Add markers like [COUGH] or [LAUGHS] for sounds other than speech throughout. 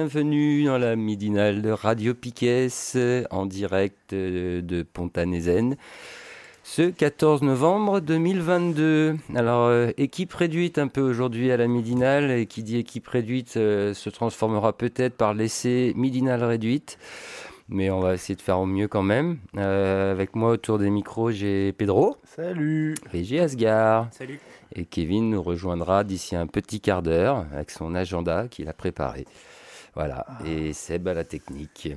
Bienvenue dans la midinale de Radio Piquet en direct de Pontanézen ce 14 novembre 2022. Alors, euh, équipe réduite un peu aujourd'hui à la midinale, et qui dit équipe réduite euh, se transformera peut-être par l'essai midinale réduite. Mais on va essayer de faire au mieux quand même. Euh, avec moi autour des micros, j'ai Pedro. Salut. Et j'ai Asgard. Salut. Et Kevin nous rejoindra d'ici un petit quart d'heure avec son agenda qu'il a préparé. Voilà. Et Seb à la technique.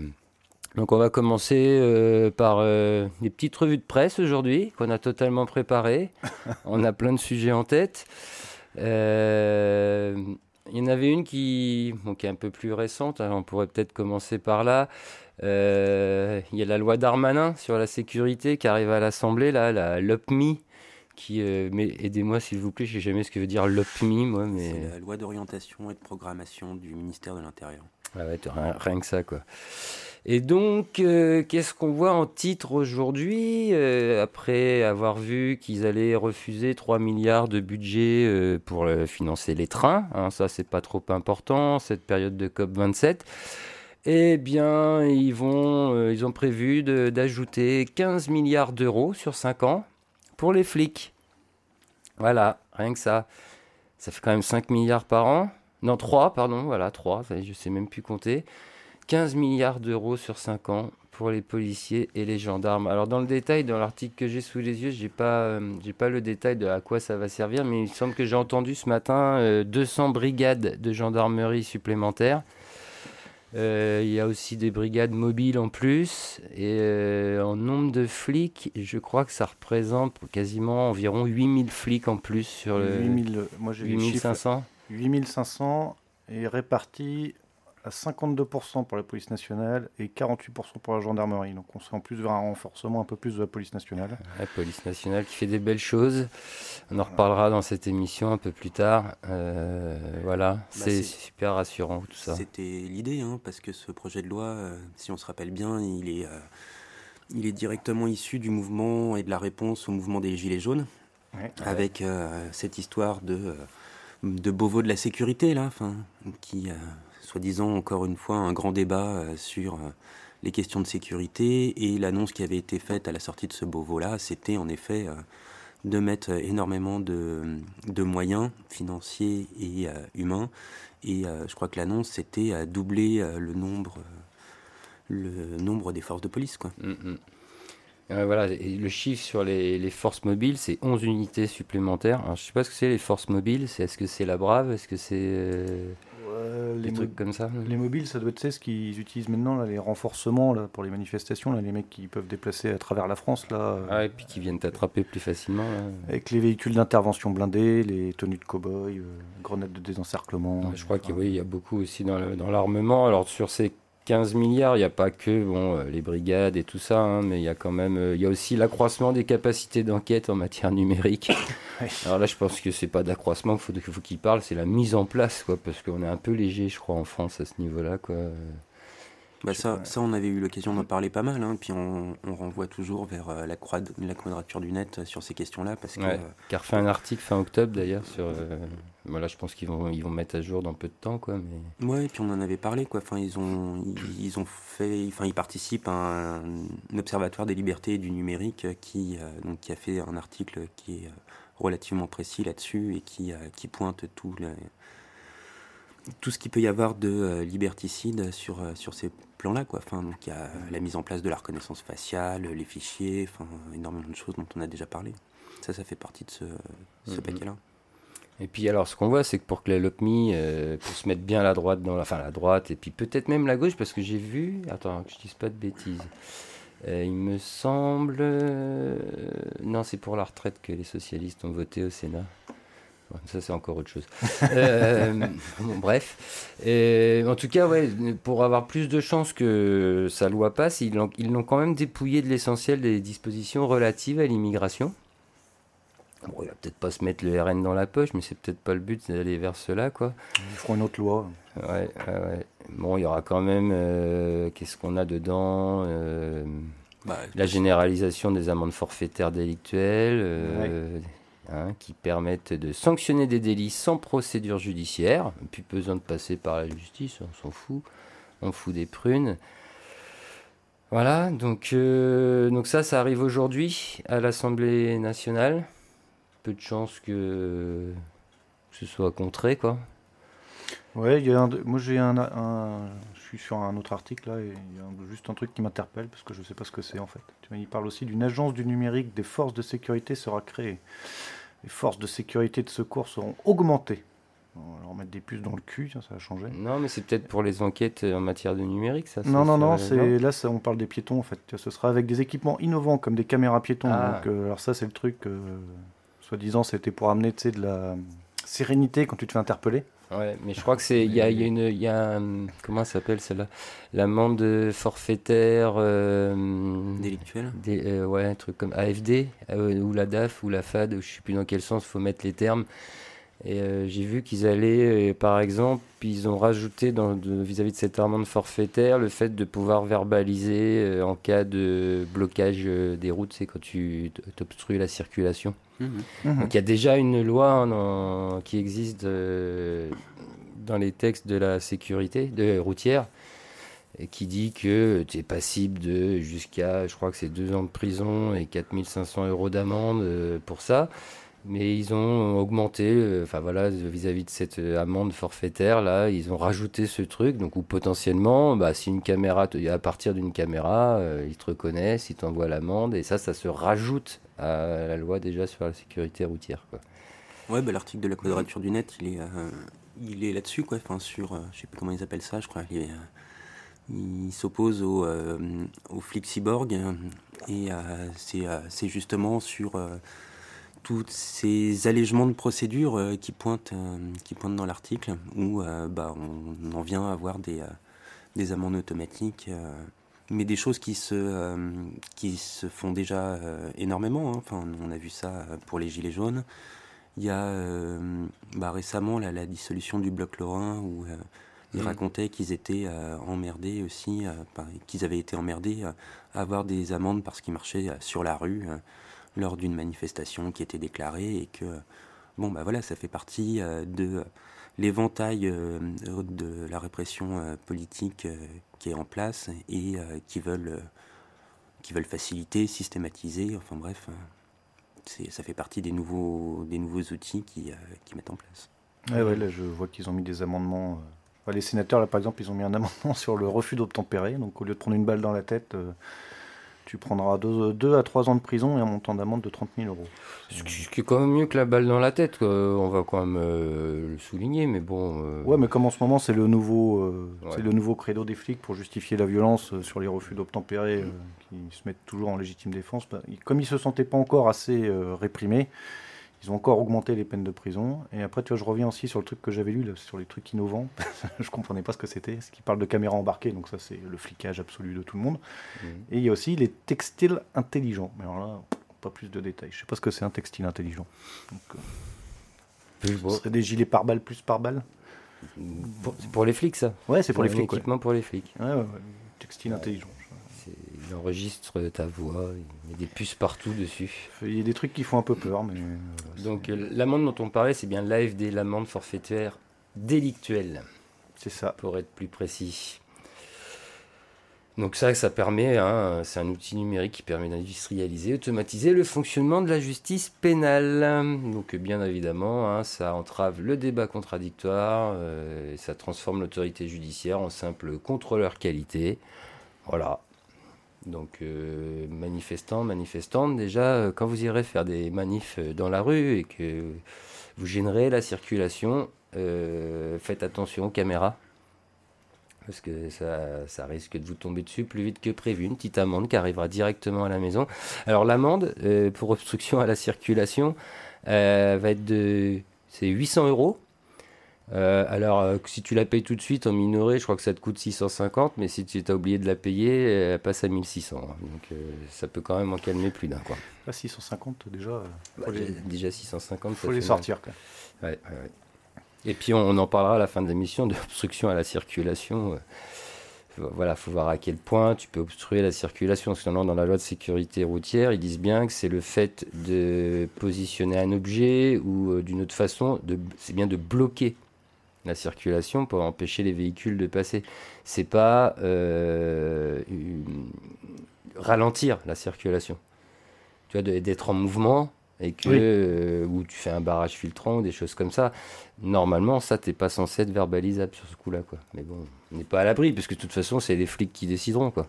Donc on va commencer euh, par euh, des petites revues de presse aujourd'hui qu'on a totalement préparées. [LAUGHS] on a plein de sujets en tête. Euh, il y en avait une qui, est un peu plus récente, hein, on pourrait peut-être commencer par là. il y a la loi Darmanin sur la sécurité qui arrive à l'Assemblée, là, la LOPMI. Qui, mais aidez-moi s'il vous plaît, je ne sais jamais ce que veut dire LOPMI, moi. Mais... C'est la loi d'orientation et de programmation du ministère de l'Intérieur. Ah ouais, rien, rien, que ça, quoi. Et donc, euh, qu'est-ce qu'on voit en titre aujourd'hui euh, Après avoir vu qu'ils allaient refuser 3 milliards de budget euh, pour financer les trains, hein, ça c'est pas trop important, cette période de COP27. Eh bien, ils, vont, ils ont prévu d'ajouter 15 milliards d'euros sur 5 ans pour les flics. Voilà, rien que ça. Ça fait quand même 5 milliards par an. Non, 3, pardon, voilà, 3, je sais même plus compter. 15 milliards d'euros sur 5 ans pour les policiers et les gendarmes. Alors dans le détail, dans l'article que j'ai sous les yeux, j'ai pas, euh, pas le détail de à quoi ça va servir, mais il semble que j'ai entendu ce matin 200 euh, brigades de gendarmerie supplémentaires. Euh, il y a aussi des brigades mobiles en plus. Et en nombre de flics, je crois que ça représente quasiment environ 8000 flics en plus sur le 8000, moi j'ai 8500. 8500 est répartis à 52% pour la police nationale et 48% pour la gendarmerie. Donc on serait en plus vers un renforcement un peu plus de la police nationale. La police nationale qui fait des belles choses. On en reparlera dans cette émission un peu plus tard. Euh, voilà, bah, c'est super rassurant tout ça. C'était l'idée, hein, parce que ce projet de loi, euh, si on se rappelle bien, il est, euh, il est directement issu du mouvement et de la réponse au mouvement des Gilets jaunes, avec cette histoire de de Beauvau de la sécurité, là, qui soi-disant encore une fois un grand débat euh, sur euh, les questions de sécurité et l'annonce qui avait été faite à la sortie de ce Beauvau-là, c'était en effet euh, de mettre énormément de, moyens financiers et humains. Et je crois que l'annonce, c'était à doubler le nombre, des forces de police. Mm, mm. voilà, le chiffre sur les, forces mobiles, c'est 11 unités supplémentaires. je ne sais pas ce que c'est les forces mobiles. Est-ce que c'est la Brave? Est-ce que c'est les trucs comme ça. Les mobiles, ça doit être ce qu'ils utilisent maintenant, là, les renforcements là, pour les manifestations, là, les mecs qui peuvent déplacer à travers la France. Là, ah, et puis qui viennent t'attraper plus facilement. Avec les véhicules d'intervention blindés, les tenues de cow-boy, euh, grenades de désencerclement. je crois qu'il y a beaucoup aussi dans l'armement. Alors sur ces 15 milliards, il n'y a pas que bon, euh, les brigades et tout ça, hein, mais il y a quand même, euh, il y a aussi l'accroissement des capacités d'enquête en matière numérique. [LAUGHS] Alors là, je pense que c'est pas d'accroissement qu'il faut, faut qu'il parle, c'est la mise en place, quoi, parce qu'on est un peu léger, je crois, en France à ce niveau-là, quoi. Bah ça, ça, on avait eu l'occasion d'en parler pas mal, hein, puis on, renvoie toujours vers euh, la, croix la quadrature du net sur ces questions-là. parce que ouais, Car fait un article fin octobre d'ailleurs sur. Euh, voilà, je pense qu'ils vont, ils vont mettre à jour dans peu de temps. Quoi, mais... Ouais, et puis on en avait parlé. Quoi. Enfin, ils, ont, ils, ont fait, enfin, ils participent à un, observatoire des libertés et du numérique qui, donc, qui a fait un article qui est relativement précis là-dessus et qui, qui pointe tout. Les, tout ce qu'il peut y avoir de euh, liberticide sur, euh, sur ces plans-là. Quoi. Enfin, donc il y a la mise en place de la reconnaissance faciale, les fichiers, enfin, énormément de choses dont on a déjà parlé. Ça, ça fait partie de ce, ce mm-hmm. paquet-là. Et puis alors ce qu'on voit c'est que pour que la LOPMI euh, puisse se mettre bien la droite dans la, enfin la droite et puis peut-être même la gauche parce que j'ai vu, attends que je dise pas de bêtises, euh, il me semble, euh, non c'est pour la retraite que les socialistes ont voté au Sénat. ça c'est encore autre chose. [LAUGHS] bon, bref, en tout cas ouais, pour avoir plus de chances que sa loi passe, ils l'ont quand même dépouillé de l'essentiel des dispositions relatives à l'immigration. Bon, il va peut-être pas se mettre le RN dans la poche, mais c'est peut-être pas le but d'aller vers cela, quoi. Ils feront une autre loi. Ouais, ouais, Bon, il y aura quand même. Euh, qu'est-ce qu'on a dedans euh, bah, La généralisation des amendes forfaitaires délictuelles, euh, hein, qui permettent de sanctionner des délits sans procédure judiciaire. Plus besoin de passer par la justice, on s'en fout. On fout des prunes. Voilà, donc, donc ça, ça arrive aujourd'hui à l'Assemblée nationale peu de chances que, ce soit contré, quoi. Ouais, il y a un, moi j'ai un, je suis sur un autre article là, et il y a juste un truc qui m'interpelle parce que je ne sais pas ce que c'est en fait. Il parle aussi d'une agence du numérique des forces de sécurité sera créée. Les forces de sécurité de secours seront augmentées. On va leur mettre des puces dans le cul, ça, va changer. Non, mais c'est peut-être pour les enquêtes en matière de numérique, ça. Non, non, non, c'est là, ça, on parle des piétons en fait. Ce sera avec des équipements innovants comme des caméras piétons. Ah. Euh, alors ça, c'est le truc. Euh, Soi-disant, c'était pour amener de la sérénité quand tu te fais interpeller. Ouais, mais je crois que c'est. Il y a, y a, une. Y a comment ça s'appelle celle-là? L'amende forfaitaire. Euh, Délictuelle euh, Ouais, un truc comme AFD, euh, ou la DAF, ou la FAD, je ne sais plus dans quel sens il faut mettre les termes. Et euh, j'ai vu qu'ils allaient, euh, par exemple, ils ont rajouté vis-à-vis de, cette amende forfaitaire le fait de pouvoir verbaliser euh, en cas de blocage des routes, c'est quand tu obstrues la circulation. Mmh. Mmh. Donc il y a déjà une loi hein, qui existe dans les textes de la sécurité de routière et qui dit que tu es passible de jusqu'à, je crois que c'est deux ans de prison et 4500 euros d'amende pour ça. Mais ils ont augmenté, euh, enfin voilà, vis-à-vis de cette euh, amende forfaitaire, là, ils ont rajouté ce truc, donc où potentiellement, bah, si une caméra, à partir d'une caméra, euh, ils te reconnaissent, ils t'envoient l'amende, et ça, ça se rajoute à la loi déjà sur la sécurité routière. Quoi. Ouais, bah, l'article de la quadrature du net, il est, il est là-dessus, quoi, enfin sur, je sais plus comment ils appellent ça, je crois, il, il s'oppose au, au cyborg, et c'est justement sur tous ces allègements de procédures euh, qui, pointent, euh, qui pointent dans l'article, où euh, bah, on, en vient à avoir des, des amendes automatiques, mais des choses qui se, qui se font déjà énormément. Hein. Enfin, on a vu ça pour les Gilets jaunes. Il y a bah, récemment la dissolution du bloc Lorrain, où ils mmh. racontaient qu'ils étaient emmerdés aussi, qu'ils avaient été emmerdés à avoir des amendes parce qu'ils marchaient sur la rue lors d'une manifestation qui était déclarée et que, bon, bah voilà, ça fait partie euh, de l'éventail euh, de la répression euh, politique qui est en place et qui veulent qui veulent faciliter, systématiser, enfin bref, ça fait partie des nouveaux, des nouveaux outils qui, qui mettent en place. Ouais, ouais, là je vois qu'ils ont mis des amendements. les sénateurs, là par exemple, ils ont mis un amendement [LAUGHS] sur le refus d'obtempérer. Donc au lieu de prendre une balle dans la tête, tu prendras 2 à 3 ans de prison et un montant d'amende de 30 000 euros. Ce qui est quand même mieux que la balle dans la tête, on va quand même euh, le souligner, mais bon. Euh, ouais, mais comme en ce moment c'est le nouveau, euh, c'est le nouveau credo des flics pour justifier la violence sur les refus d'obtempérer, qui se mettent toujours en légitime défense. Bah, comme ils se sentaient pas encore assez réprimés, ils ont encore augmenté les peines de prison. Et après, tu vois, je reviens aussi sur le truc que j'avais lu, sur les trucs innovants. [LAUGHS] je comprenais pas ce que c'était. Ce qui parle de caméras embarquées, donc ça, c'est le flicage absolu de tout le monde. Mmh. Et il y a aussi les textiles intelligents. Mais alors là, pas plus de détails. Je sais pas ce que c'est un textile intelligent. Donc, euh, ce serait des gilets par balle plus par balle C'est pour les flics, ça Ouais, c'est pour les flics. Équipement pour les flics. Ouais, ouais, Textile intelligent il enregistre ta voix, il a des puces partout dessus. Il y a des trucs qui font un peu peur, mais. Euh, Donc euh, l'amende dont on parlait, c'est bien l'AFD, l'amende forfaitaire délictuelle. C'est ça. Pour être plus précis. Donc ça, ça permet, hein, c'est un outil numérique qui permet d'industrialiser, automatiser le fonctionnement de la justice pénale. Donc bien évidemment, hein, ça entrave le débat contradictoire, euh, et ça transforme l'autorité judiciaire en simple contrôleur qualité. Voilà, Donc manifestants, manifestantes, déjà, quand vous irez faire des manifs dans la rue et que vous gênerez la circulation, faites attention aux caméras parce que ça, risque de vous tomber dessus plus vite que prévu. Une petite amende qui arrivera directement à la maison. Alors l'amende euh, pour obstruction à la circulation euh, va être de... C'est 800 euros. Euh, alors, si tu la payes tout de suite en minoré, je crois que ça te coûte 650, mais si tu as oublié de la payer, elle passe à 1600. Hein. Donc, ça peut quand même en calmer plus d'un. Quoi. 650 déjà. Bah, déjà 650. Faut les sortir. Quoi. Ouais, ouais, ouais. Et puis on, en parlera à la fin de l'émission d'obstruction à la circulation. Voilà, faut voir à quel point tu peux obstruer la circulation. Parce que dans la loi de sécurité routière, ils disent bien que c'est le fait de positionner un objet ou euh, d'une autre façon, c'est bien de bloquer la circulation pour empêcher les véhicules de passer. C'est pas euh, ralentir la circulation. Tu vois, d'être en mouvement et que euh, ou tu fais un barrage filtrant ou des choses comme ça. Normalement, ça t'es pas censé être verbalisable sur ce coup-là, quoi. Mais bon, on n'est pas à l'abri parce que de toute façon, c'est les flics qui décideront, quoi.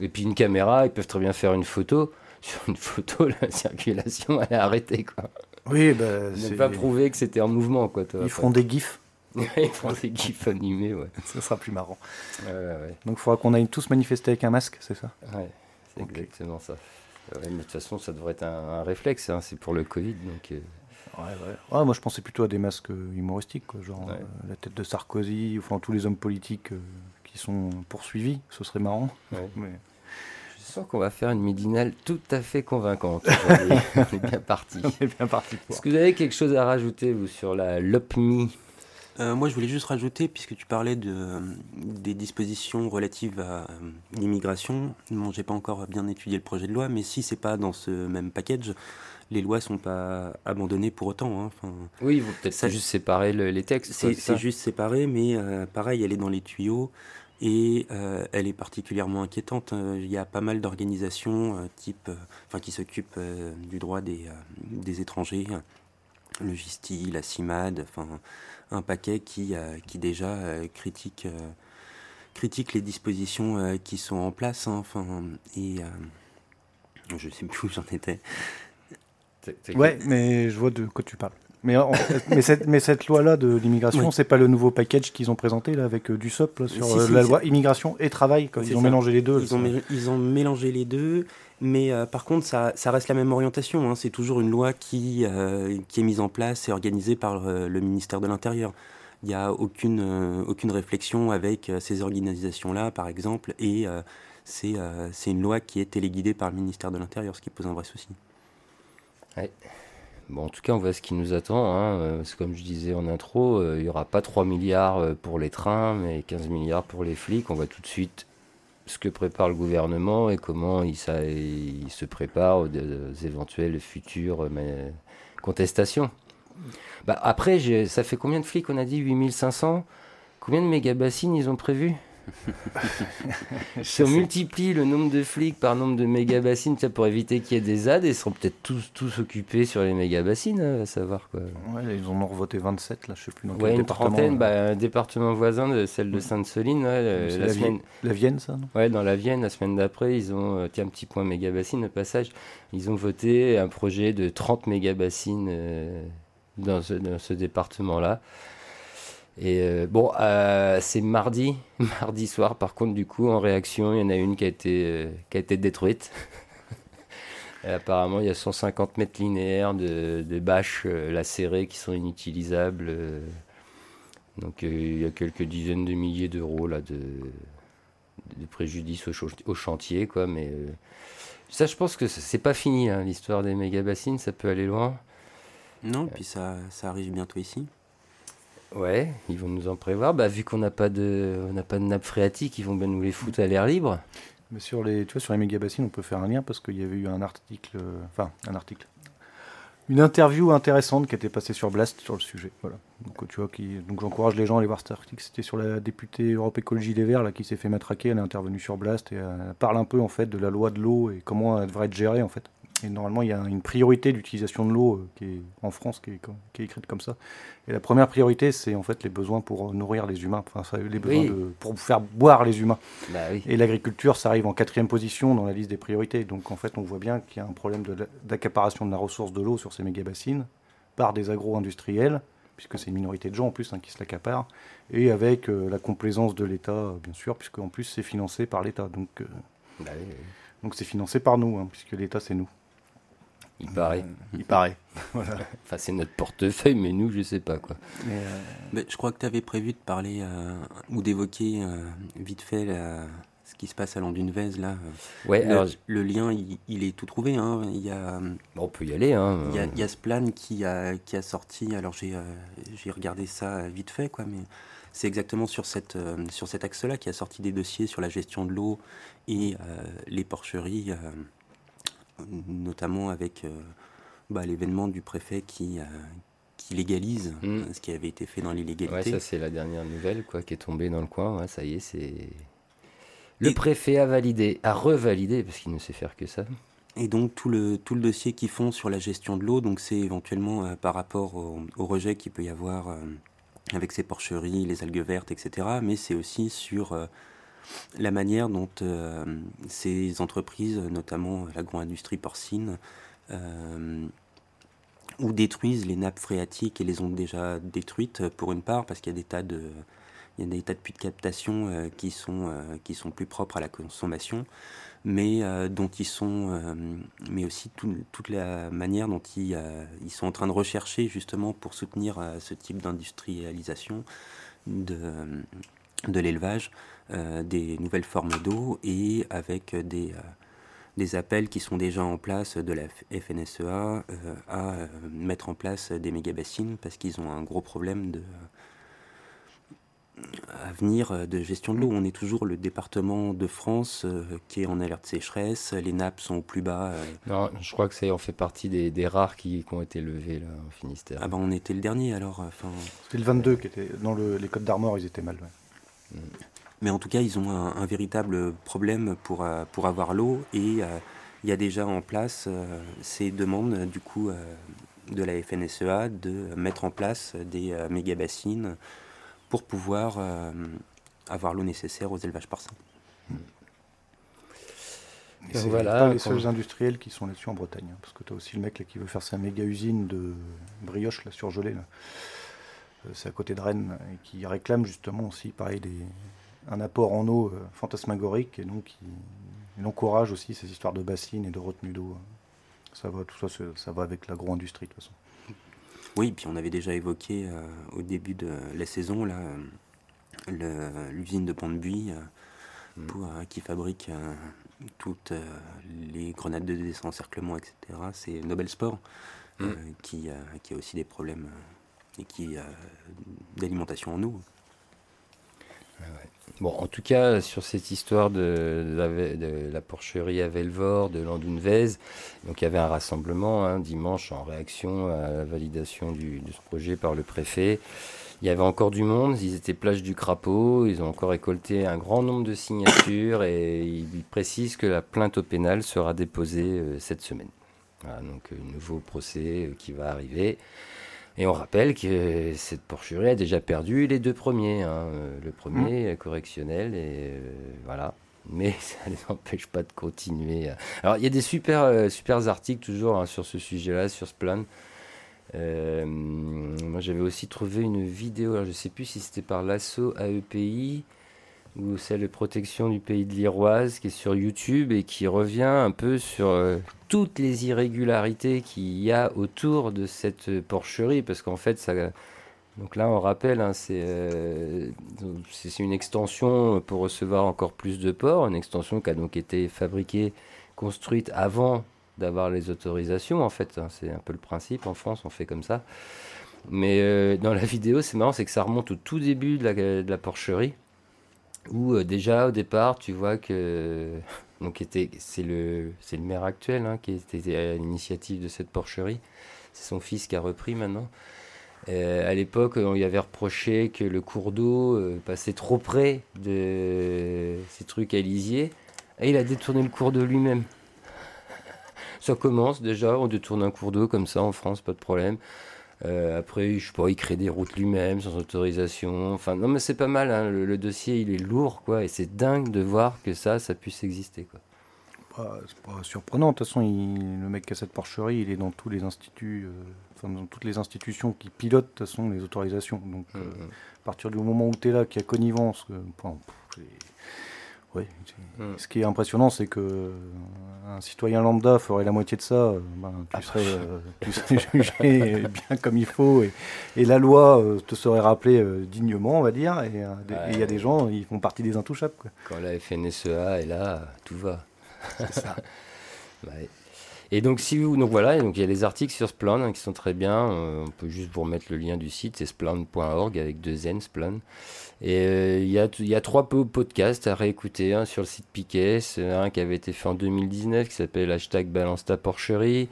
Et puis une caméra, ils peuvent très bien faire une photo. [LAUGHS] Sur une photo, la circulation elle est arrêtée, quoi. Oui, bah, c'est pas prouvé que c'était en mouvement, quoi. Toi, Ils feront des gifs. [LAUGHS] Ils feront des gifs animés, ouais. Ça sera plus marrant. Ouais, ouais, Donc il faudra qu'on aille tous manifester avec un masque, c'est ça? Ouais, c'est exactement ça. Ouais, mais de toute façon, ça devrait être un, réflexe, hein, c'est pour le Covid. Donc, euh. ouais, ouais. moi, je pensais plutôt à des masques euh, humoristiques, quoi, genre euh, la tête de Sarkozy, enfin tous les hommes politiques qui sont poursuivis, ce serait marrant. Mais... Je sens qu'on va faire une midinale tout à fait convaincante. On est bien parti. On est bien parti. [LAUGHS] Est-ce que vous avez quelque chose à rajouter, vous, sur la LOPMI? Euh, moi, je voulais juste rajouter, puisque tu parlais de, des dispositions relatives à euh, l'immigration. Bon, j'ai pas encore bien étudié le projet de loi, mais si c'est pas dans ce même package, les lois sont pas abandonnées pour autant. Hein. Enfin, oui, il faut peut-être juste séparer les textes. C'est juste séparé, mais euh, pareil, elle est dans les tuyaux et elle est particulièrement inquiétante. Il y a pas mal d'organisations type, enfin, qui s'occupent du droit des, des étrangers, le GISTI, la CIMAD, enfin un paquet qui, euh, qui déjà euh, critique, euh, critique les dispositions qui sont en place. Hein, enfin, et je sais plus où j'en étais. Ouais, mais je vois de quoi tu parles. Mais, [LAUGHS] mais, cette, mais cette loi-là de l'immigration, c'est pas le nouveau package qu'ils ont présenté là, avec du SOP sur la loi immigration et travail. Ils ont mélangé les deux. Ils ont, ils ont, mélangé les deux. Mais euh, par contre, ça, reste la même orientation. Hein. C'est toujours une loi qui, euh, qui est mise en place et organisée par euh, le ministère de l'Intérieur. Il n'y a aucune, aucune réflexion avec ces organisations-là, par exemple, et c'est une loi qui est téléguidée par le ministère de l'Intérieur, ce qui pose un vrai souci. Ouais. Bon, en tout cas, on voit ce qui nous attend. Hein. Comme je disais en intro, il n'y aura pas 3 milliards pour les trains, mais 15 milliards pour les flics. On voit tout de suite ce que prépare le gouvernement et comment il, se prépare aux, éventuelles futures contestations. Bah après, ça fait combien de flics On a dit? 8500 Combien de mégabassines ils ont prévu [LAUGHS] si on multiplie le nombre de flics par nombre de méga-bassines pour éviter qu'il y ait des ZAD, ils seront peut-être tous, tous occupés sur les méga-bassines, hein, à savoir quoi. Ouais, ils en ont revoté 27, là, je sais plus dans quel une département. Trentaine, bah, un département voisin de celle de Sainte-Soline. la, la, semaine... la Vienne, ça non? Ouais, dans la Vienne, la semaine d'après, ils ont, euh, tiens, un petit point méga-bassine, au passage, ils ont voté un projet de 30 méga-bassines euh, dans ce département-là. Et euh, bon, euh, c'est mardi, [LAUGHS] mardi soir. Par contre, du coup, en réaction, il y en a une qui a été, euh, qui a été détruite. [LAUGHS] Apparemment, il y a 150 mètres linéaires de, de bâches lacérées qui sont inutilisables. donc, il y a quelques dizaines de milliers d'euros là de, de préjudice au, au, chantier, quoi. Mais ça, je pense que c'est pas fini, hein, l'histoire des méga bassines. Ça peut aller loin. Non, puis ça, ça arrive bientôt ici. Ouais, ils vont nous en prévoir. Bah, vu qu'on n'a pas de, on pas de nappe phréatique, ils vont bien nous les foutre à l'air libre. Mais sur les, tu vois, sur les méga bassines, on peut faire un lien parce qu'il y avait eu un article, enfin un article, une interview intéressante qui était passée sur Blast sur le sujet. Voilà. Donc tu vois, qui, donc j'encourage les gens à aller voir cet article. C'était sur la députée Europe Écologie des Verts là qui s'est fait matraquer. Elle est intervenue sur Blast et elle parle un peu en fait de la loi de l'eau et comment elle devrait être gérée en fait. Et normalement, il y a une priorité d'utilisation de l'eau euh, qui est en France qui est, qui est, écrite comme ça. Et la première priorité, c'est en fait les besoins pour nourrir les humains, enfin, les besoins pour faire boire les humains. Bah et l'agriculture, ça arrive en quatrième position dans la liste des priorités. Donc en fait, on voit bien qu'il y a un problème d'accaparation de, la ressource de l'eau sur ces méga-bassines par des agro-industriels, puisque c'est une minorité de gens en plus hein, qui se l'accaparent, et avec euh, la complaisance de l'État, bien sûr, puisque en plus c'est financé par l'État. Donc euh, bah donc c'est financé par nous, hein, puisque l'État c'est nous. Il paraît. il paraît. [LAUGHS] Enfin, c'est notre portefeuille, mais nous, je sais pas quoi. Euh, mais, je crois que tu avais prévu de parler euh, ou d'évoquer euh, vite fait ce qui se passe à Landunvez là. Ouais, le, alors, le lien, il, est tout trouvé. Hein. Il y a, on peut y aller. Hein. Il, y a, il y a ce plan qui a, qui a sorti. Alors j'ai j'ai regardé ça vite fait, quoi, mais c'est exactement sur, cette, sur cet axe-là qui a sorti des dossiers sur la gestion de l'eau et les porcheries notamment avec euh, bah, l'événement du préfet qui, euh, qui légalise mm. ce qui avait été fait dans l'illégalité. Ouais, ça c'est la dernière nouvelle quoi, qui est tombée dans le coin. ça y est, c'est le préfet a validé, a revalidé parce qu'il ne sait faire que ça. Et donc tout le, tout le dossier qu'ils font sur la gestion de l'eau, donc c'est éventuellement euh, par rapport au, rejet qu'il peut y avoir avec ces porcheries, les algues vertes, etc. Mais c'est aussi sur la manière dont euh, ces entreprises, notamment l'agro-industrie porcine, euh, ou détruisent les nappes phréatiques et les ont déjà détruites pour une part parce qu'il y a des tas de il y a des tas de puits de captation euh, qui sont qui sont plus propres à la consommation mais dont ils sont mais aussi toute la manière dont ils, ils sont en train de rechercher justement pour soutenir ce type d'industrialisation de de l'élevage des nouvelles formes d'eau et avec des, euh, des appels qui sont déjà en place de la FNSEA euh, à mettre en place des méga-bassines parce qu'ils ont un gros problème de à venir de gestion de l'eau. On est toujours le département de France qui est en alerte sécheresse, les nappes sont au plus bas. Non, je crois que c'est on fait partie des, des rares qui, qui, ont été levés là, au Finistère. Ah ben on était le dernier alors. C'était le 22 qui était dans le, les Côtes d'Armor, ils étaient mal. Mm. Mais en tout cas, ils ont un, véritable problème pour, euh, pour avoir l'eau et euh, il y a déjà en place euh, ces demandes du coup de la FNSEA de mettre en place des méga-bassines pour pouvoir avoir l'eau nécessaire aux élevages porcins. C'est voilà, pas les seuls industriels qui sont là-dessus en Bretagne, hein, parce que tu as aussi le mec qui veut faire sa méga usine de brioche là, surgelée. Là. C'est à côté de Rennes, et qui réclame justement aussi pareil des, un apport en eau euh, fantasmagorique et donc il, encourage aussi ces histoires de bassines et de retenue d'eau. Ça va, tout ça, ça va avec l'agro-industrie de toute façon. Oui, puis on avait déjà évoqué euh, au début de la saison là l'usine de Pont-de-Buis euh, mm. qui fabrique toutes les grenades de désencerclement, etc. C'est Nobel Sport mm. qui, qui, a aussi des problèmes et qui d'alimentation en eau. Bon, en tout cas, sur cette histoire de, la, porcherie à Velvor, de Landunvez, donc il y avait un rassemblement hein, dimanche en réaction à la validation de ce projet par le préfet. Il y avait encore du monde, ils étaient plage du crapaud, ils ont encore récolté un grand nombre de signatures et ils précisent que la plainte au pénal sera déposée euh, cette semaine. Donc un nouveau procès euh, qui va arriver. Et on rappelle que cette porcherie a déjà perdu les deux premiers. Hein. Le premier mmh. correctionnel et euh, voilà. Mais [LAUGHS] ça ne les empêche pas de continuer. Alors il y a des super, euh, super articles toujours hein, sur ce sujet-là, sur ce plan. Euh, moi j'avais aussi trouvé une vidéo, alors, je ne sais plus si c'était par l'assaut AEPI ou celle protection du pays de l'Iroise qui est sur YouTube et qui revient un peu sur euh, toutes les irrégularités qu'il y a autour de cette porcherie parce qu'en fait ça donc là on rappelle hein, euh, c'est une extension pour recevoir encore plus de porcs une extension qui a donc été fabriquée construite avant d'avoir les autorisations en fait hein, c'est un peu le principe. En France on fait comme ça. Mais euh, dans la vidéo c'est marrant c'est que ça remonte au tout début de la, de la porcherie où euh, déjà au départ tu vois que [LAUGHS] donc c'est le le maire actuel hein, qui était à l'initiative de cette porcherie. C'est son fils qui a repris maintenant. Euh, à l'époque on lui avait reproché que le cours d'eau euh, passait trop près de ces trucs à et il a détourné le cours d'eau lui-même. [LAUGHS] Ça commence déjà, on détourne un cours d'eau comme ça en France, pas de problème. Euh, après, je sais pas, il crée des routes lui-même sans autorisation. Enfin, non, mais c'est pas mal. Hein. Le, dossier, il est lourd, quoi. Et c'est dingue de voir que ça, ça puisse exister, quoi. Bah, c'est pas surprenant. De toute façon, le mec qui a cette porcherie, il est dans tous les instituts, euh, enfin, dans toutes les institutions qui pilotent de toute façon les autorisations. Donc, mmh, euh, mmh. à partir du moment où tu es là, qu'il y a connivence, oui. Mm. Ce qui est impressionnant, c'est que euh, un citoyen lambda ferait la moitié de ça, euh, ben, tu, ah. serais, euh, tu, serais, [LAUGHS] jugé bien comme il faut, et, la loi te serait rappelée dignement, on va dire. Et il y a des gens, ils font partie des intouchables. Quand la FNSEA est là, tout va. C'est ça. [LAUGHS] Et donc, si vous, donc voilà, donc il y a des articles sur Splend hein, qui sont très bien. on peut juste vous remettre le lien du site, c'est splend.org avec deux N, Splend. Et euh, il y, a, y, a, trois podcasts à réécouter, un sur le site Piquet, un qui avait été fait en 2019 qui s'appelle hashtag balance ta porcherie.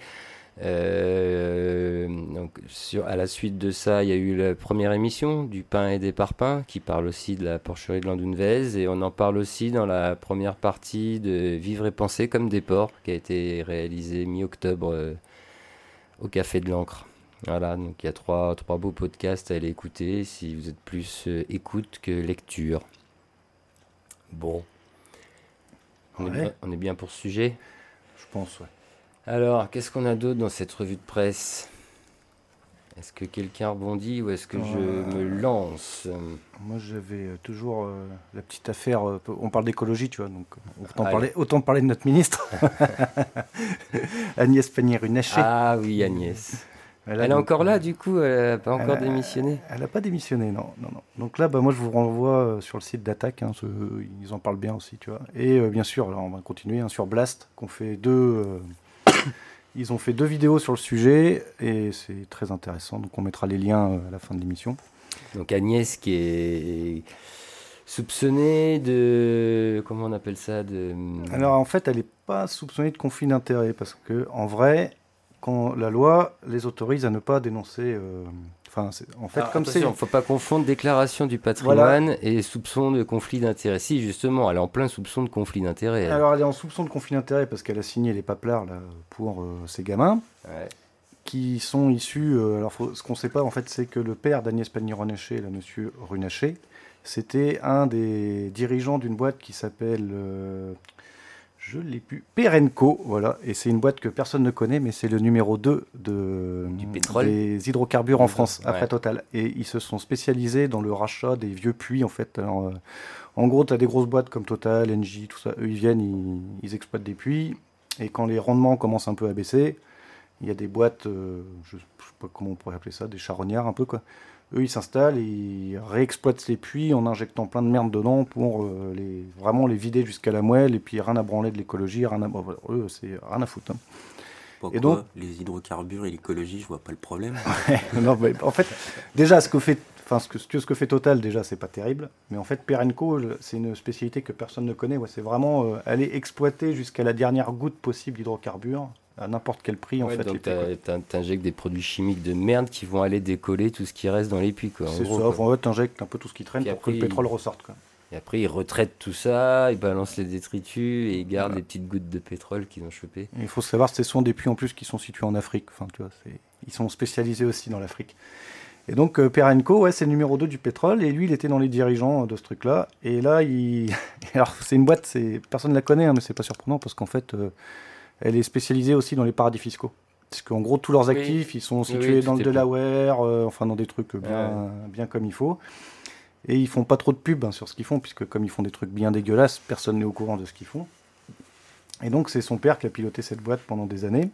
Euh, donc sur, à la suite de ça, il y a eu la première émission du pain et des parpaings qui parle aussi de la porcherie de Landunvez et on en parle aussi dans la première partie de Vivre et penser comme des porcs qui a été réalisé mi-octobre euh, au Café de l'Ancre. Voilà, donc il y a trois, trois beaux podcasts à aller écouter si vous êtes plus euh, écoute que lecture. Bon. On, est bien, pour ce sujet? Je pense, ouais. Alors, qu'est-ce qu'on a d'autre dans cette revue de presse? Est-ce que quelqu'un rebondit ou est-ce que je euh, me lance? Moi, j'avais euh, toujours la petite affaire. on parle d'écologie, tu vois, donc autant, parler, autant parler de notre ministre. [LAUGHS] Agnès Pannier-Runacher. Ah oui, Agnès. Elle, est encore là, du coup, elle n'a pas encore démissionné? Elle n'a pas démissionné, non, non, non. Donc là, bah, moi, je vous renvoie euh, sur le site d'Attaque, hein, ils en parlent bien aussi, tu vois. Et euh, bien sûr, on va continuer hein, sur Blast, qu'on fait deux. Euh, [COUGHS] ils ont fait deux vidéos sur le sujet, et c'est très intéressant. Donc on mettra les liens à la fin de l'émission. Donc Agnès, qui est soupçonnée de. Comment on appelle ça de... Alors en fait, elle n'est pas soupçonnée de conflit d'intérêt, parce que en vrai quand la loi les autorise à ne pas dénoncer. Euh, enfin, en fait, comme c'est. Il ne faut pas confondre déclaration du patrimoine et soupçon de conflit d'intérêt. Si, justement, elle est en plein soupçon de conflit d'intérêt. Alors, elle est en soupçon de conflit d'intérêt parce qu'elle a signé les paplards là, pour euh, ses gamins. Qui sont issus. Euh, alors, ce qu'on ne sait pas, en fait, c'est que le père d'Agnès Pannier-Runacher, là, monsieur Runacher, c'était un des dirigeants d'une boîte qui s'appelle je l'ai pu. Perenco, voilà. Et c'est une boîte que personne ne connaît, mais c'est le numéro 2 de, du pétrole. des hydrocarbures en France, après Total. Et ils se sont spécialisés dans le rachat des vieux puits, en fait. Euh, en gros, tu as des grosses boîtes comme Total, Engie, tout ça. Eux, ils viennent, ils, exploitent des puits. Et quand les rendements commencent un peu à baisser, il y a des boîtes, euh, je ne sais pas comment on pourrait appeler ça, des charognards un peu, quoi eux, ils s'installent, ils réexploitent les puits en injectant plein de merde dedans pour euh, les, vraiment les vider jusqu'à la moelle et puis rien à branler de l'écologie, rien à, eux, c'est rien à foutre. Hein. et donc, les hydrocarbures et l'écologie, je vois pas le problème. [LAUGHS] non, en fait, déjà, ce que fait, enfin, ce que, ce que fait Total, déjà, c'est pas terrible. Mais en fait, Perenco, c'est une spécialité que personne ne connaît. Ouais, c'est vraiment euh, aller exploiter jusqu'à la dernière goutte possible d'hydrocarbures à n'importe quel prix en fait. Donc tu injectes des produits chimiques de merde qui vont aller décoller tout ce qui reste dans les puits. C'est ça, en fait tu injectes un peu tout ce qui traîne pour que le pétrole ressorte. Quoi. Et après ils retraitent tout ça, ils balancent les détritus et ils gardent les petites gouttes de pétrole qu'ils ont chopées. Il faut savoir que ce sont des puits en plus qui sont situés en Afrique. Enfin, tu vois, ils sont spécialisés aussi dans l'Afrique. Et donc euh, Perenco, ouais, c'est le numéro 2 du pétrole, et lui, il était dans les dirigeants de ce truc-là. Et là, il... [LAUGHS] alors c'est une boîte, personne ne la connaît, hein, mais c'est pas surprenant parce qu'en fait, euh, elle est spécialisée aussi dans les paradis fiscaux. Parce qu'en gros, tous leurs actifs, ils sont situés dans le Delaware, euh, enfin dans des trucs bien, bien comme il faut. Et ils font pas trop de pub hein, sur ce qu'ils font, puisque comme ils font des trucs bien dégueulasses, personne n'est au courant de ce qu'ils font. Et donc, c'est son père qui a piloté cette boîte pendant des années.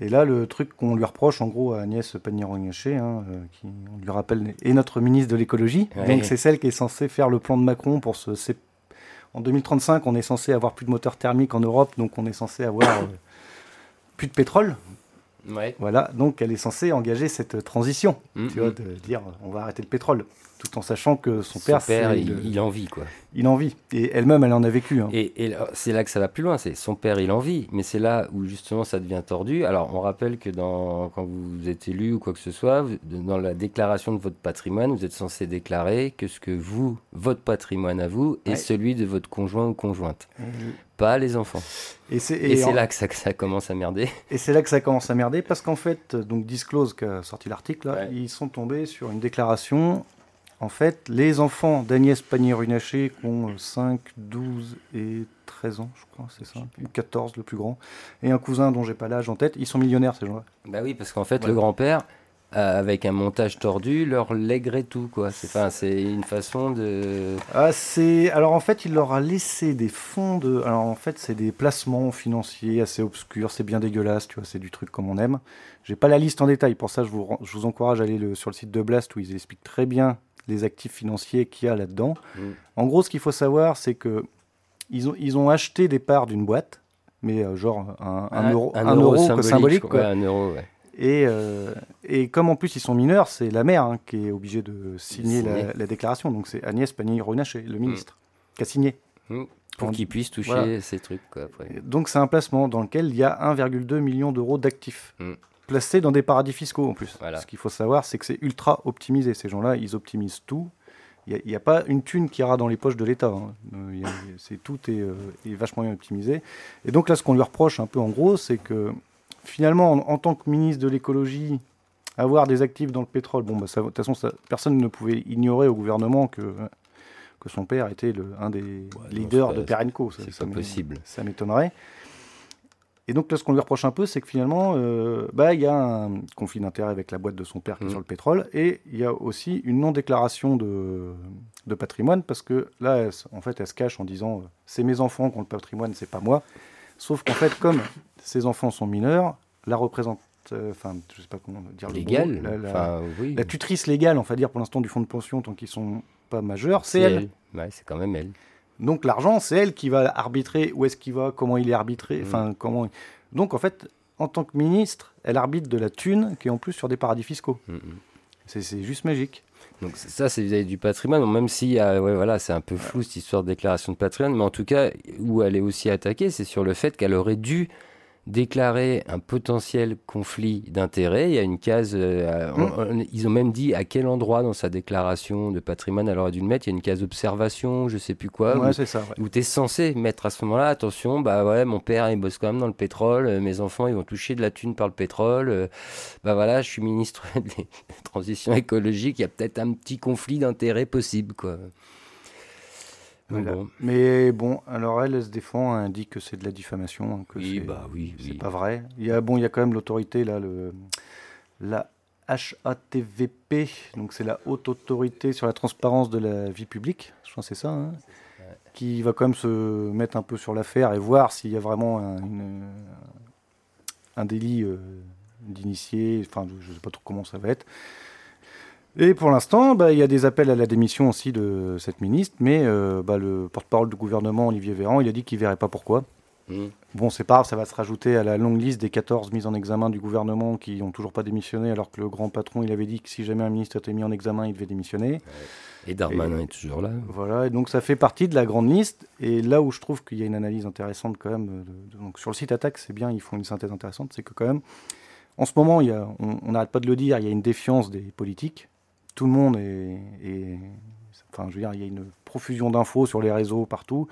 Et là, le truc qu'on lui reproche, en gros, à Agnès Pannier-Runacher, hein, euh, qui, on lui rappelle, est notre ministre de l'écologie. Donc, c'est celle qui est censée faire le plan de Macron pour se en 2035, on est censé avoir plus de moteurs thermiques en Europe, donc on est censé avoir euh, plus de pétrole. Ouais. Voilà, donc elle est censée engager cette transition, mm, tu vois, mm. de dire on va arrêter le pétrole. Tout en sachant que son, père, père il, en vit quoi. Il en vit et elle-même elle en a vécu. Hein. Et, c'est là que ça va plus loin, c'est son père il en vit, mais c'est là où justement ça devient tordu. Alors on rappelle que dans, quand vous êtes élu ou quoi que ce soit, dans la déclaration de votre patrimoine, vous êtes censé déclarer que ce que vous, votre patrimoine à vous, est celui de votre conjoint ou conjointe. Pas les enfants. Et c'est là que ça, ça, commence à merder. [LAUGHS] Et c'est là que ça commence à merder parce qu'en fait, donc Disclose qui a sorti l'article, ils sont tombés sur une déclaration en fait, les enfants d'Agnès Pannier-Runacher qui ont 5, 12 et 13 ans, je crois, c'est ça, ou 14 le plus grand, et un cousin dont j'ai pas l'âge en tête, ils sont millionnaires ces gens-là. Bah oui, parce qu'en fait, le grand-père, euh, avec un montage tordu, leur lèguerait tout, quoi. C'est une façon de. Ah, Alors en fait, il leur a laissé des fonds de. Alors en fait, c'est des placements financiers assez obscurs, c'est bien dégueulasse, tu vois, c'est du truc comme on aime. J'ai pas la liste en détail, pour ça, je vous, je vous encourage à aller le... sur le site de Blast où ils expliquent très bien les actifs financiers qu'il y a là-dedans. Mm. En gros, ce qu'il faut savoir, c'est que ils ont, ils ont acheté des parts d'une boîte, mais euh, genre un, euro, un, euro, symbolique. un euro, et, euh, et, comme en plus ils sont mineurs, c'est la mère hein, qui est obligée de signer la, déclaration. Donc c'est Agnès Pannier-Runacher, le ministre, mm. qui a signé. Mm. Pour qu'il puisse toucher ces trucs. Donc c'est un placement dans lequel il y a 1,2 million d'euros d'actifs placés dans des paradis fiscaux en plus. Ce qu'il faut savoir, c'est que c'est ultra optimisé. Ces gens-là, ils optimisent tout. Il n'y a, pas une thune qui ira dans les poches de l'État. Hein. Euh, c'est tout euh, est, vachement bien optimisé. Et donc là, ce qu'on lui reproche un peu en gros, c'est que finalement, en, tant que ministre de l'écologie, avoir des actifs dans le pétrole, bon, bah, de toute façon, personne ne pouvait ignorer au gouvernement que, que son père était le, un des leaders de Perenco. C'est pas possible. Ça m'étonnerait. Et donc là, ce qu'on lui reproche un peu, c'est que finalement, euh, bah, il y a un conflit d'intérêt avec la boîte de son père qui est mmh. sur le pétrole, et il y a aussi une non-déclaration de, de, patrimoine, parce que là, en fait, elle se cache en disant euh, c'est mes enfants qui ont le patrimoine, c'est pas moi. Sauf qu'en fait, comme ces enfants sont mineurs, la représente, euh, enfin, je sais pas comment dire Légal, la, la, tutrice légale, on va dire pour l'instant du fonds de pension tant qu'ils sont pas majeurs, c'est elle. Ouais, c'est quand même elle. Donc l'argent, c'est elle qui va arbitrer où est-ce qu'il va, comment il est arbitré, mmh. enfin comment. Donc en fait, en tant que ministre, elle arbitre de la thune qui est en plus sur des paradis fiscaux. Mmh, mmh. C'est juste magique. Donc ça, c'est vis-à-vis du patrimoine, même si ouais, voilà, c'est un peu flou cette histoire de déclaration de patrimoine, mais en tout cas, où elle est aussi attaquée, c'est sur le fait qu'elle aurait dû déclarer un potentiel conflit d'intérêts. Il y a une case, euh, mmh. ils ont même dit à quel endroit dans sa déclaration de patrimoine elle aurait dû le mettre. Il y a une case observation, je sais plus quoi, ouais, où, ça, où tu es censé mettre à ce moment-là, attention, bah ouais, mon père il bosse quand même dans le pétrole, euh, mes enfants ils vont toucher de la thune par le pétrole, euh, bah voilà, je suis ministre [LAUGHS] de la transition écologique, il y a peut-être un petit conflit d'intérêts possible, quoi. Mais bon, alors elle, elle se défend, elle dit que c'est de la diffamation, hein, que oui, bah oui, c'est pas vrai. Il y a bon, il y a quand même l'autorité là, le la HATVP, donc c'est la haute autorité sur la transparence de la vie publique. Je pense que c'est ça. Hein, qui va quand même se mettre un peu sur l'affaire et voir s'il y a vraiment un, un délit euh, d'initié. Enfin, je ne sais pas trop comment ça va être. Et pour l'instant, bah, il y a des appels à la démission aussi de cette ministre, mais euh, bah, le porte-parole du gouvernement, Olivier Véran, il a dit qu'il ne verrait pas pourquoi. Mmh. Bon, c'est pas grave, ça va se rajouter à la longue liste des 14 mises en examen du gouvernement qui n'ont toujours pas démissionné, alors que le grand patron, il avait dit que si jamais un ministre était mis en examen, il devait démissionner. Et Darmanin est toujours là. Voilà, et donc ça fait partie de la grande liste. Et là où je trouve qu'il y a une analyse intéressante quand même, donc sur le site Attaque, c'est bien, ils font une synthèse intéressante, c'est que quand même, en ce moment, il y a, on n'arrête pas de le dire, il y a une défiance des politiques tout le monde est, enfin, je veux dire, il y a une profusion d'infos sur les réseaux partout.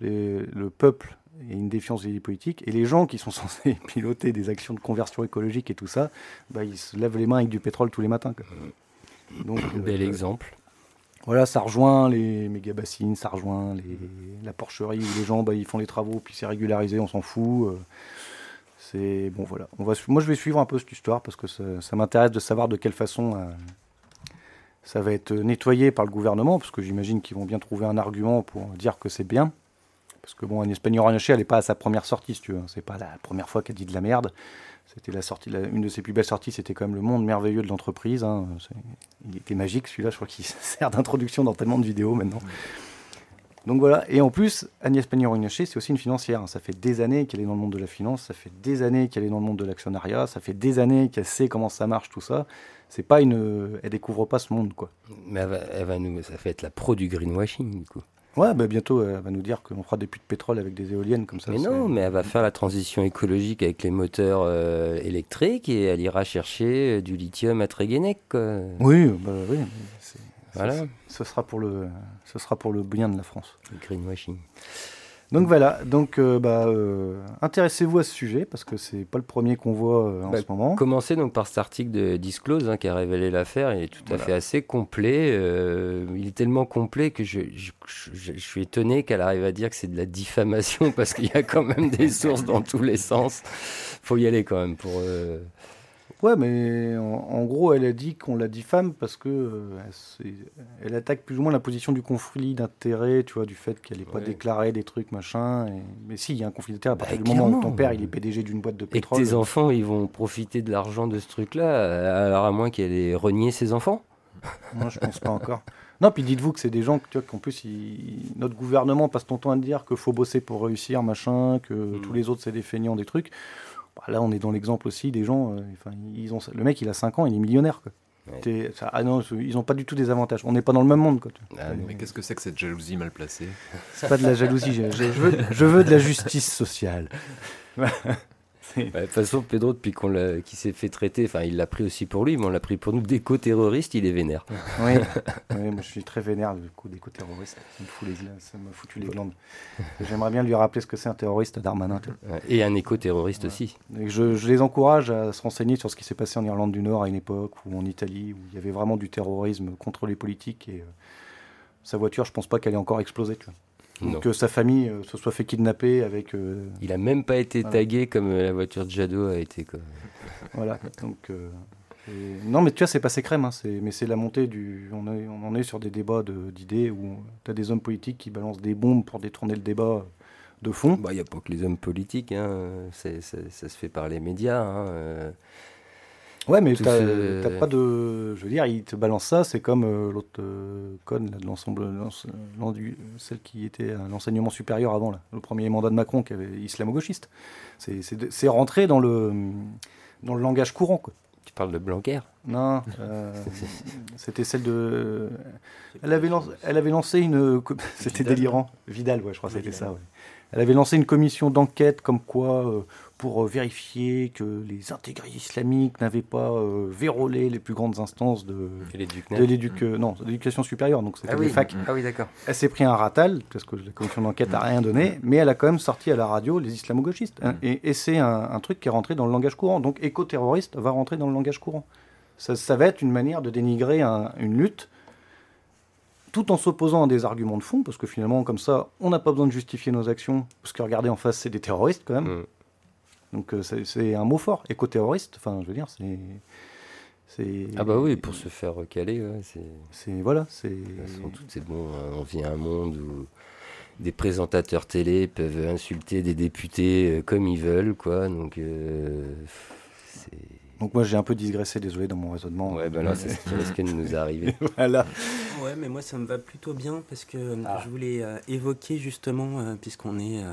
le peuple a une défiance des politiques et les gens qui sont [LAUGHS] censés piloter des actions de conversion écologique et tout ça, bah, ils se lèvent les mains avec du pétrole tous les matins. Donc, Bel euh, exemple. Voilà, ça rejoint les méga bassines, ça rejoint les, la porcherie où les gens bah, ils font les travaux puis c'est régularisé, on s'en fout. Euh. c'est bon, voilà. On va, moi, je vais suivre un peu cette histoire parce que ça, m'intéresse de savoir de quelle façon euh, ça va être nettoyé par le gouvernement, parce que j'imagine qu'ils vont bien trouver un argument pour dire que c'est bien. Parce que bon, un espagnol Ranaché, elle n'est pas à sa première sortie, si tu veux. C'est pas la première fois qu'elle dit de la merde. C'était la sortie, une de ses plus belles sorties, c'était quand même le monde merveilleux de l'entreprise. Hein. Il était magique celui-là, je crois qu'il [LAUGHS] sert d'introduction dans tellement de vidéos maintenant. Donc voilà, et en plus, Agnès Pannier-Runacher, c'est aussi une financière. Ça fait des années qu'elle est dans le monde de la finance, ça fait des années qu'elle est dans le monde de l'actionnariat, ça fait des années qu'elle sait comment ça marche, tout ça. C'est pas une, elle découvre pas ce monde, quoi. Mais elle va, nous, ça fait être la pro du greenwashing, du coup. Ouais, bah bientôt, elle va nous dire qu'on fera des puits de pétrole avec des éoliennes comme ça. Mais non, mais elle va faire la transition écologique avec les moteurs euh, électriques et elle ira chercher euh, du lithium à Tréguenec. Oui, bah oui. Voilà. Ce, sera pour le, ce sera pour le bien de la France. Le greenwashing. Donc voilà, donc euh, bah, euh, intéressez-vous à ce sujet parce que c'est pas le premier qu'on voit euh, en bah, ce moment. Commencez donc par cet article de Disclose hein, qui a révélé l'affaire. Il est tout à fait assez complet. il est tellement complet que je, je, je suis étonné qu'elle arrive à dire que c'est de la diffamation [LAUGHS] parce qu'il y a quand même des sources dans tous les sens. Faut y aller quand même pour. Ouais, mais en, gros, elle a dit qu'on la diffame parce que euh, elle, attaque plus ou moins la position du conflit d'intérêt, tu vois, du fait qu'elle n'ait pas déclaré des trucs, machin. Mais si, il y a un conflit d'intérêt à partir bah, du moment où ton père, il est PDG d'une boîte de pétrole. Et que tes enfants, ils vont profiter de l'argent de ce truc-là, alors à moins qu'elle ait renié ses enfants [LAUGHS] Moi, je pense pas encore. Non, puis dites-vous que c'est des gens tu vois, qu'en plus, notre gouvernement passe ton temps à dire qu'il faut bosser pour réussir, machin, que mm. tous les autres, c'est des feignants, des trucs. Bah, là, on est dans l'exemple aussi des gens. Euh, ils ont, le mec, il a 5 ans, il est millionnaire. Quoi. ah non, ils n'ont pas du tout des avantages. On n'est pas dans le même monde. Quoi. Ah, mais qu'est-ce que c'est que cette jalousie mal placée? C'est pas de la jalousie. je, veux, je, veux, de la justice sociale. [LAUGHS] de toute façon, Pedro, depuis qu'on qui s'est fait traiter, enfin, il l'a pris aussi pour lui, mais on l'a pris pour nous d'éco-terroriste, il est vénère. [LAUGHS] Oui, moi je suis très vénère du coup d'éco-terroriste. Ça me, foutu les glandes. J'aimerais bien lui rappeler ce que c'est un terroriste, Darmanin. Et un éco-terroriste aussi. je, je, les encourage à se renseigner sur ce qui s'est passé en Irlande du Nord à une époque, ou en Italie, où il y avait vraiment du terrorisme contre les politiques. Et euh, sa voiture, je pense pas qu'elle ait encore explosé. Tu vois que sa famille euh, se soit fait kidnapper avec. Euh, il a même pas été tagué comme euh, la voiture de Jadot a été. Quoi. voilà, donc. Non, mais tu vois, c'est passé crème. Hein, mais c'est la montée du. On, on, en est sur des débats d'idées où tu as des hommes politiques qui balancent des bombes pour détourner le débat de fond. Il bah, n'y a pas que les hommes politiques. Hein. ça se fait par les médias. Hein. Ouais, mais t'as pas de. Je veux dire, il te balance ça, c'est comme euh, l'autre euh, conne de l'ensemble, celle qui était à l'enseignement supérieur avant, là, le premier mandat de Macron, qui avait islamo-gauchiste. C'est rentré dans le, dans le langage courant, quoi. Tu parles de Blanquer? Non, [LAUGHS] euh, c'était celle de. Elle avait, lancé, elle avait lancé une. [LAUGHS] C'était délirant. Vidal, ouais, je crois que c'était ça. Ouais. Elle avait lancé une commission d'enquête comme quoi pour euh, vérifier que les intégrés islamiques n'avaient pas euh, vérolé les plus grandes instances de, l'éducation supérieure, donc c'était ah oui. facs. Ah oui, d'accord. Elle s'est pris un ratal, parce que la commission d'enquête n'a rien donné, mais elle a quand même sorti à la radio les islamo-gauchistes. Hein, mm. et, c'est un, truc qui est rentré dans le langage courant. Donc éco-terroriste va rentrer dans le langage courant. Ça, va être une manière de dénigrer une lutte tout en s'opposant à des arguments de fond, parce que finalement, comme ça, on n'a pas besoin de justifier nos actions, parce que regardez en face, c'est des terroristes quand même. Mm. Donc euh, c'est un mot fort, éco-terroriste. Enfin, je veux dire, c'est. Ah bah oui, pour se faire recaler, c'est. Voilà, c'est. C'est bon, hein. on vit un monde où des présentateurs télé peuvent insulter des députés euh, comme ils veulent, quoi. Donc, euh, donc moi j'ai un peu digressé, désolé dans mon raisonnement. Ouais, ben là c'est ce qui [LAUGHS] nous est arrivé. [LAUGHS] voilà. Ouais, mais moi ça me va plutôt bien parce que ah. je voulais évoquer justement, puisqu'on est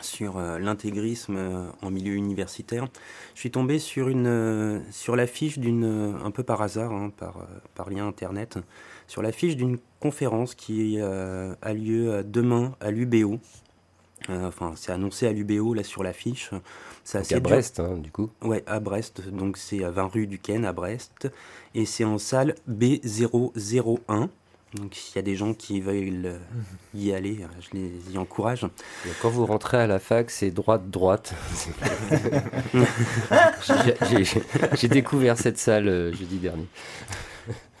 sur euh, l'intégrisme euh, en milieu universitaire. Je suis tombé sur, une, euh, sur l'affiche d'une, un peu par hasard, hein, par, par lien internet, sur l'affiche d'une conférence qui a lieu demain à l'UBO. enfin, c'est annoncé à l'UBO là sur l'affiche. C'est à Brest, hein, du coup. Ouais, à Brest. Donc c'est à 20 rue du Ken à Brest, et c'est en salle B001. Donc s'il y a des gens qui veulent y aller, je les y encourage. quand vous rentrez à la fac, c'est droite-droite. [LAUGHS] J'ai découvert cette salle euh, jeudi dernier.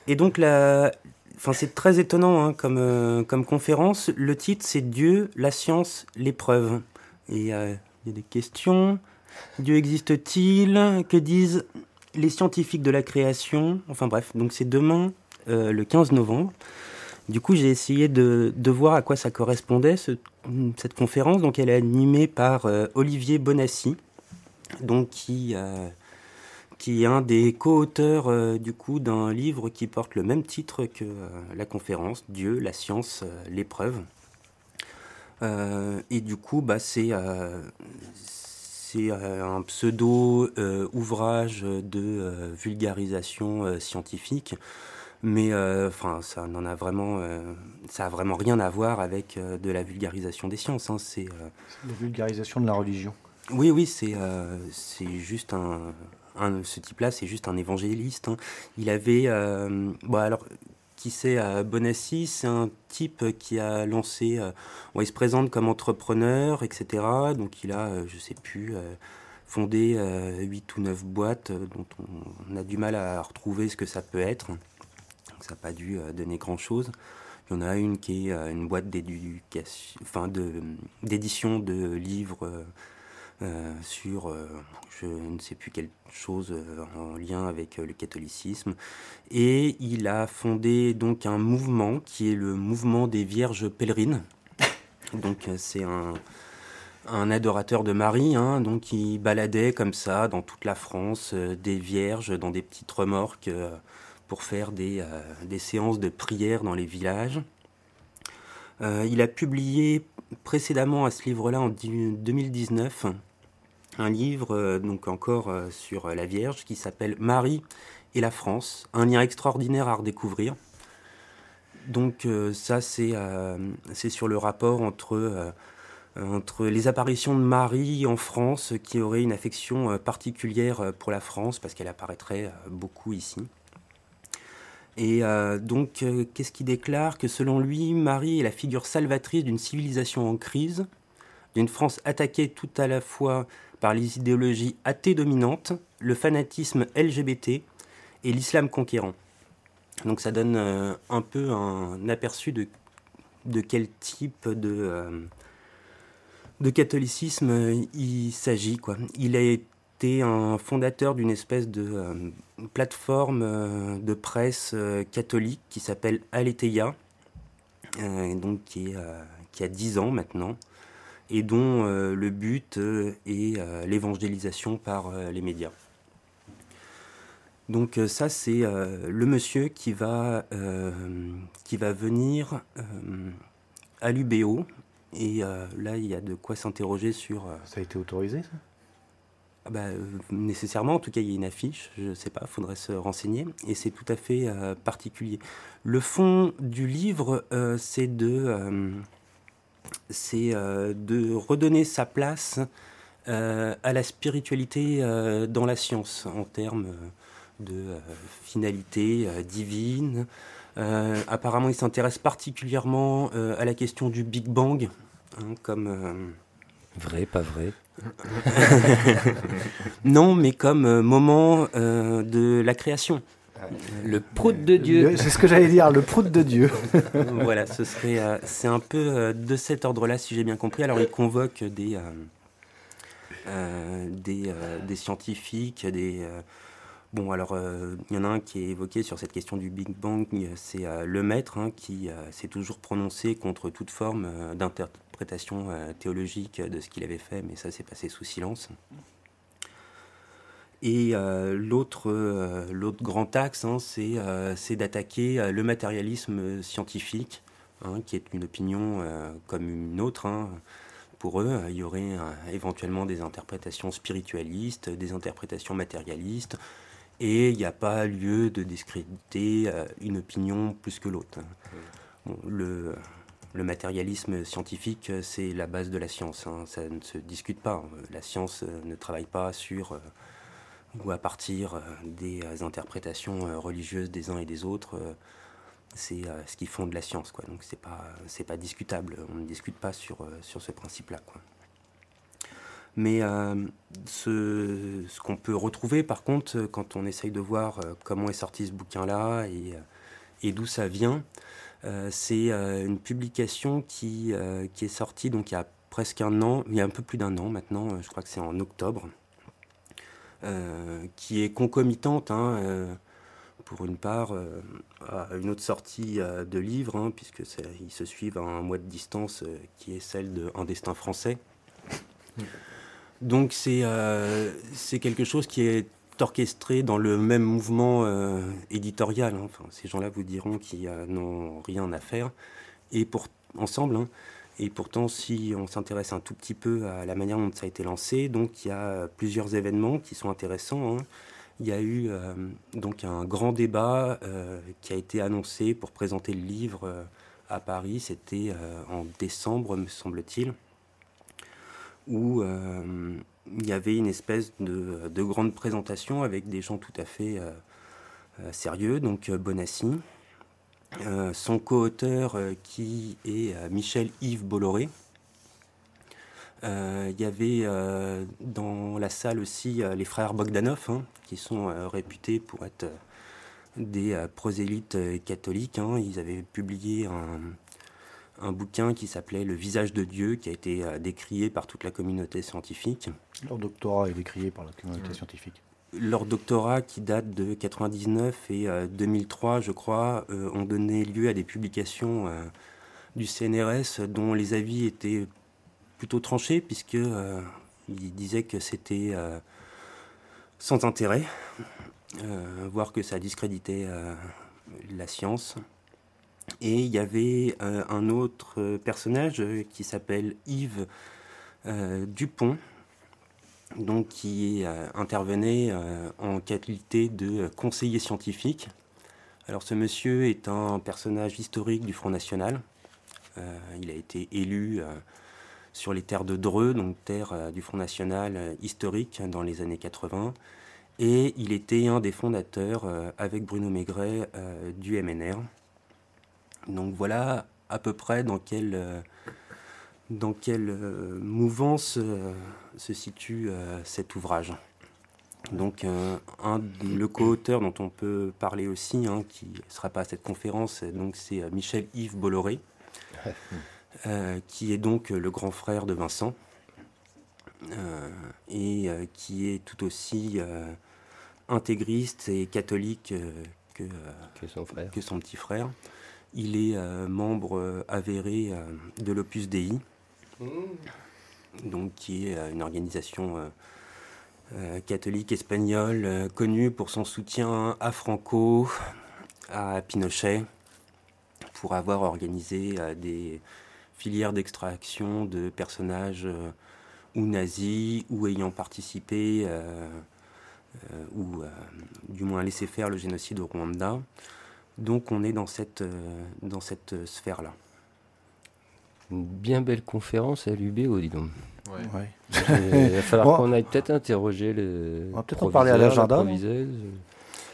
Et donc la... enfin, c'est très étonnant hein, comme, euh, comme conférence. Le titre c'est Dieu, la science, l'épreuve. Et euh, il y a des questions. Dieu existe-t-il? Que disent les scientifiques de la création? Enfin bref, donc c'est demain euh, le 15 novembre. Du coup, j'ai essayé de, voir à quoi ça correspondait, cette conférence. Donc, elle est animée par euh, Olivier Bonassi, donc qui, euh, qui est un des co-auteurs d'un livre qui porte le même titre que la conférence, Dieu, la science, l'épreuve. et du coup, bah, c'est c'est un pseudo ouvrage de vulgarisation scientifique mais enfin ça n'en a vraiment ça a vraiment rien à voir avec de la vulgarisation des sciences hein. c'est la vulgarisation de la religion oui oui c'est c'est juste un, ce type-là, c'est juste un évangéliste. Hein. Il avait, bon alors, qui c'est à Bonassi, c'est un type qui a lancé, euh, il se présente comme entrepreneur, etc. Donc il a, euh, je sais plus, euh, fondé 8 ou 9 boîtes dont on, a du mal à retrouver ce que ça peut être. Ça n'a pas dû donner grand-chose. Il y en a une qui est une boîte d'éducation, enfin d'édition de livres euh, sur, euh, je ne sais plus quelle chose euh, en lien avec le catholicisme. Et il a fondé donc un mouvement qui est le mouvement des Vierges pèlerines. [LAUGHS] Donc c'est un, un adorateur de Marie, hein, donc il baladait comme ça dans toute la France des vierges dans des petites remorques pour faire des, des, séances de prière dans les villages. il a publié précédemment à ce livre-là en 2019 un livre, euh, donc encore euh, sur la Vierge, qui s'appelle Marie et la France, un lien extraordinaire à redécouvrir. Donc euh, ça, c'est c'est sur le rapport entre, entre les apparitions de Marie en France, qui aurait une affection particulière pour la France, parce qu'elle apparaîtrait beaucoup ici. Et donc, qu'est-ce qu'il déclare Que selon lui, Marie est la figure salvatrice d'une civilisation en crise, d'une France attaquée tout à la fois par les idéologies athées dominantes, le fanatisme LGBT et l'islam conquérant. Donc ça donne euh, un peu un aperçu de, quel type de, euh, catholicisme euh, il s'agit. Il a été un fondateur d'une espèce de plateforme de presse catholique qui s'appelle Aletheia, donc qui, est, qui a 10 ans maintenant et dont euh, le but euh, est euh, l'évangélisation par les médias. Donc ça, c'est le monsieur qui va, qui va venir à l'UBO. Et là, il y a de quoi s'interroger sur... Ça a été autorisé, ça? Ah bah, nécessairement, en tout cas, il y a une affiche, je ne sais pas, il faudrait se renseigner, et c'est tout à fait particulier. Le fond du livre, c'est de c'est euh, de redonner sa place euh, à la spiritualité euh, dans la science en termes de finalité divine. apparemment, il s'intéresse particulièrement à la question du Big Bang, hein, comme... Vrai, pas vrai [LAUGHS] Non, mais comme moment de la création. Le prout de Dieu. C'est ce que j'allais dire, le prout de Dieu. [LAUGHS] voilà, ce serait, euh, c'est un peu euh, de cet ordre-là, si j'ai bien compris. Alors, il convoque des, euh, des, des, scientifiques, des. Bon, alors, il y en a un qui est évoqué sur cette question du Big Bang, c'est le maître hein, qui s'est toujours prononcé contre toute forme d'interprétation théologique de ce qu'il avait fait, mais ça s'est passé sous silence. Et euh, l'autre, euh, l'autre grand axe, hein, euh, c'est, d'attaquer le matérialisme scientifique, hein, qui est une opinion comme une autre. Hein. Pour eux, il y aurait éventuellement des interprétations spiritualistes, des interprétations matérialistes, et il n'y a pas lieu de discréditer une opinion plus que l'autre. le, le matérialisme scientifique, c'est la base de la science. Ça ne se discute pas. La science ne travaille pas sur ou à partir euh, des euh, interprétations euh, religieuses des uns et des autres, c'est ce qui fonde la science. Quoi. Donc c'est pas, c'est pas discutable. On ne discute pas sur, sur ce principe-là. Mais ce, ce qu'on peut retrouver, par contre, quand on essaye de voir comment est sorti ce bouquin-là et, et d'où ça vient, c'est une publication qui, qui est sortie donc il y a presque un an, il y a un peu plus d'un an maintenant, je crois que c'est en octobre, euh, qui est concomitante, hein, euh, pour une part, euh, à une autre sortie de livre, hein, puisque ils se suivent à un mois de distance, qui est celle de Un destin français. Donc c'est c'est quelque chose qui est orchestré dans le même mouvement éditorial. Hein. Enfin, ces gens-là vous diront qu'ils n'ont rien à faire. Et pour, ensemble, Et pourtant, si on s'intéresse un tout petit peu à la manière dont ça a été lancé, donc il y a plusieurs événements qui sont intéressants. Hein. Il y a eu donc un grand débat qui a été annoncé pour présenter le livre à Paris. C'était en décembre, me semble-t-il, où il y avait une espèce de, de, grande présentation avec des gens tout à fait sérieux, donc Bonassi, euh, son co-auteur euh, qui est euh, Michel-Yves Bolloré. Il y avait dans la salle aussi les frères Bogdanov, hein, qui sont réputés pour être des prosélytes catholiques. Hein. Ils avaient publié un, un bouquin qui s'appelait Le visage de Dieu, qui a été décrié par toute la communauté scientifique. Leur doctorat est décrié par la communauté scientifique leur doctorat qui date de 99 et 2003, euh, je crois, euh, ont donné lieu à des publications euh, du CNRS dont les avis étaient plutôt tranchés puisque ils disaient que c'était sans intérêt, voire que ça discréditait la science. Et il y avait un autre personnage qui s'appelle Yves Dupont, donc qui euh, intervenait euh, en qualité de conseiller scientifique. Alors ce monsieur est un personnage historique du Front National. Euh, il a été élu sur les terres de Dreux, donc terre du Front National historique dans les années 80. Et il était un des fondateurs, avec Bruno Maigret, du MNR. Donc voilà à peu près dans quel dans quelle euh, mouvance euh, se situe euh, cet ouvrage. Donc, un, le co-auteur dont on peut parler aussi, hein, qui ne sera pas à cette conférence, donc c'est Michel-Yves Bolloré, [LAUGHS] qui est donc le grand frère de Vincent, et qui est tout aussi intégriste et catholique que, son frère. que, son petit frère. Il est membre avéré de l'Opus Dei, donc qui est euh, une organisation euh, euh, catholique espagnole connue pour son soutien à Franco, à Pinochet, pour avoir organisé des filières d'extraction de personnages ou nazis ou ayant participé ou du moins laissé faire le génocide au Rwanda. Donc on est dans cette, dans cette sphère-là. Une bien belle conférence à l'UBO, dis donc. Ouais. Il va falloir qu'on aille peut-être interroger le. On va peut-être en parler à l'agenda.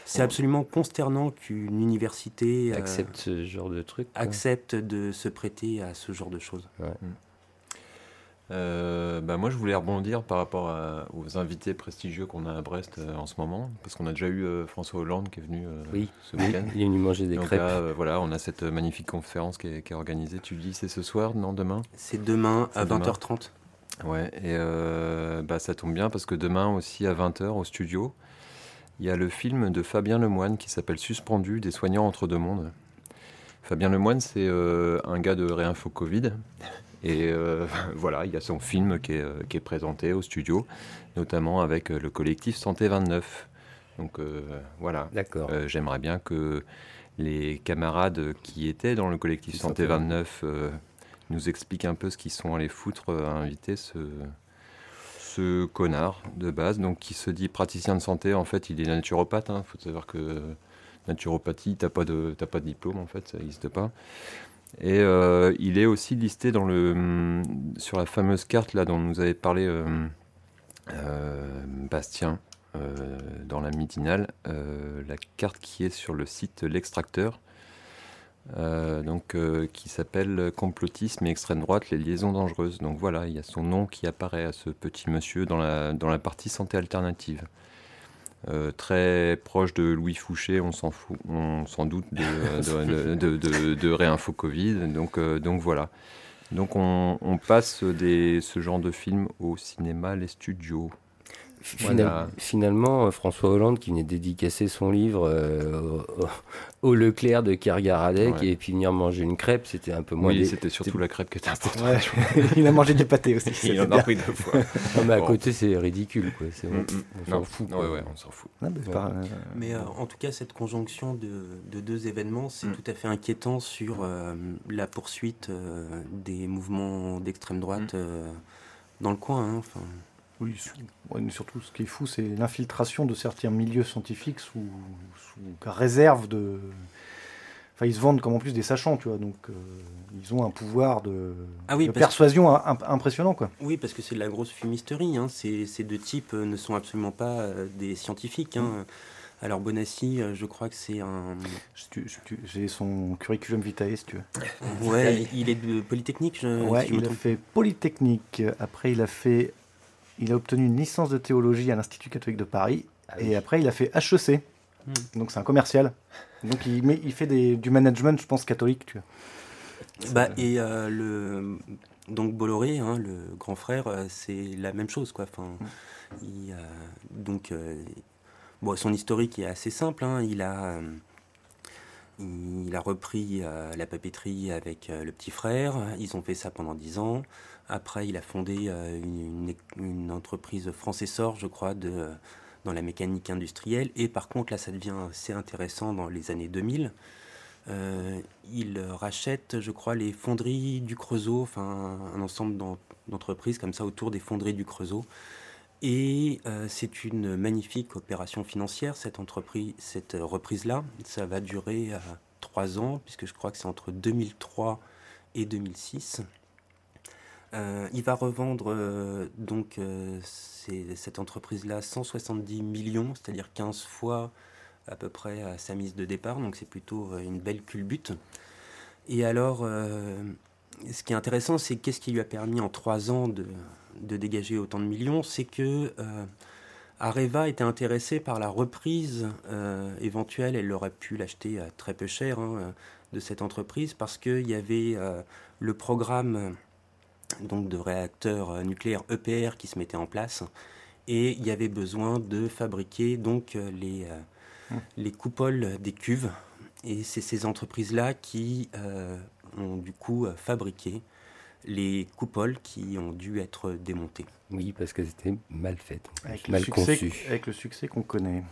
C'est absolument consternant qu'une université euh, accepte ce genre de truc. Accepte de se prêter à ce genre de choses. Ouais. Euh, bah moi, je voulais rebondir par rapport aux invités prestigieux qu'on a à Brest euh, en ce moment, parce qu'on a déjà eu euh, François Hollande qui est venu oui. ce week-end. Il est venu manger des crêpes. voilà, on a cette magnifique conférence qui est, organisée. Tu dis, c'est ce soir, non Demain? C'est demain à 20h30. Ouais, et bah, ça tombe bien parce que demain aussi à 20h au studio, il y a le film de Fabien Lemoine qui s'appelle Suspendu, des soignants entre deux mondes. Fabien Lemoine, c'est un gars de Réinfo Covid. Et euh, [LAUGHS] voilà, il y a son film qui est, euh, qui est, présenté au studio, notamment avec euh, le collectif Santé 29. Donc voilà, j'aimerais bien que les camarades qui étaient dans le collectif Santé 29 nous expliquent un peu ce qu'ils sont allés foutre à inviter ce, ce connard de base, donc qui se dit praticien de santé. En fait, il est naturopathe. Il hein. faut savoir que naturopathie, t'as pas de pas de diplôme en fait, ça n'existe pas. Et euh, il est aussi listé dans le, hum, sur la fameuse carte là dont nous avait parlé euh, euh, Bastien dans la midinale, la carte qui est sur le site L'Extracteur, qui s'appelle Complotisme et extrême droite, les liaisons dangereuses. Donc voilà, il y a son nom qui apparaît à ce petit monsieur dans la, dans la partie santé alternative. Euh, très proche de Louis Fouché, on s'en fout, on s'en doute de, [LAUGHS] de, Réinfo Covid. Donc, euh, donc voilà. Donc on, passe des, ce genre de film au cinéma, les studios. Finalement, François Hollande qui venait dédicacer son livre au, Leclerc de Kergaradec et puis venir manger une crêpe, c'était un peu moins. Oui, c'était surtout la crêpe qui était importante. [LAUGHS] il a mangé des pâtés aussi. il en a pris deux fois. non, mais à côté, c'est ridicule. Quoi. Mm, mm. On s'en fout. Ouais, ouais, on s'en fout. mais, en tout cas, cette conjonction de, de deux événements, c'est tout à fait inquiétant sur la poursuite des mouvements d'extrême droite dans le coin. Hein. Oui, surtout ce qui est fou, c'est l'infiltration de certains milieux scientifiques sous, réserve de. Enfin, ils se vendent comme en plus des sachants, tu vois, donc euh, ils ont un pouvoir de, ah persuasion impressionnant, quoi. Oui, parce que c'est de la grosse fumisterie. Hein. Ces, deux types euh, ne sont absolument pas euh, des scientifiques. Hein. Mm. Alors Bonassi, je crois que c'est un. J'ai son curriculum vitae, si tu veux. Ouais, il est de Polytechnique. Je, ouais, il a fait Polytechnique. Après, il a fait il a obtenu une licence de théologie à l'Institut catholique de Paris. Ah et après, il a fait HEC. Hmm. Donc, c'est un commercial. Donc, il, il fait du management, je pense, catholique. Tu vois. Bah, et euh, le, donc Bolloré, hein, le grand frère, euh, c'est la même chose. Quoi. Enfin, hmm. donc, euh, bon, son historique est assez simple. Hein. Il a. Il a repris la papeterie avec le petit frère. Ils ont fait ça pendant dix ans. Après, il a fondé euh, une, entreprise France-Essor, je crois, dans la mécanique industrielle. Et par contre, là, ça devient assez intéressant dans les années 2000. Euh, il rachète, je crois, les fonderies du Creusot, enfin un ensemble d'entreprises comme ça autour des fonderies du Creusot. Et euh, c'est une magnifique opération financière, cette entreprise, cette reprise-là. Ça va durer trois ans, puisque je crois que c'est entre 2003 et 2006. Euh, il va revendre euh, donc euh, cette entreprise-là 170 millions, c'est-à-dire 15 fois à peu près à sa mise de départ, donc c'est plutôt une belle culbute. Et alors, ce qui est intéressant, c'est qu'est-ce qui lui a permis en trois ans de, dégager autant de millions, c'est que Areva était intéressé par la reprise éventuelle, elle aurait pu l'acheter très peu cher hein, de cette entreprise, parce qu'il y avait le programme donc de réacteurs euh, nucléaires EPR qui se mettaient en place et il y avait besoin de fabriquer donc euh, les, euh, hum. les coupoles des cuves et c'est ces entreprises-là qui ont du coup fabriqué les coupoles qui ont dû être démontées. Oui, parce que c'était mal fait, avec mal le succès, Avec le succès qu'on connaît.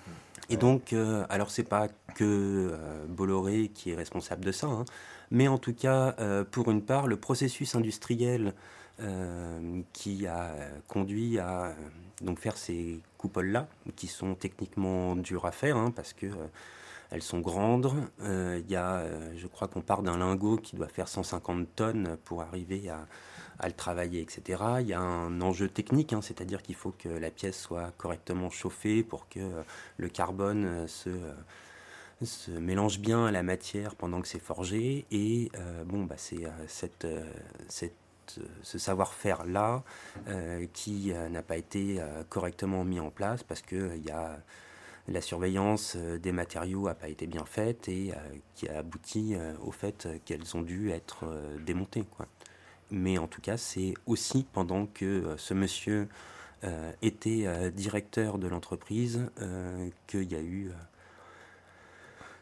Et donc, alors c'est pas que Bolloré qui est responsable de ça, hein, mais en tout cas, euh, pour une part, le processus industriel euh, qui a conduit à euh, donc faire ces coupoles-là, qui sont techniquement dures à faire, hein, parce que elles sont grandes. Il y a, je crois qu'on part d'un lingot qui doit faire 150 tonnes pour arriver à, le travailler, etc. Il y a un enjeu technique, hein, c'est-à-dire qu'il faut que la pièce soit correctement chauffée pour que le carbone se se mélange bien la matière pendant que c'est forgé. Et euh, bon, bah, c'est euh, euh, ce savoir-faire-là qui n'a pas été correctement mis en place parce que la surveillance des matériaux n'a pas été bien faite et qui a abouti au fait qu'elles ont dû être démontées. Mais en tout cas, c'est aussi pendant que ce monsieur était directeur de l'entreprise qu'il y a eu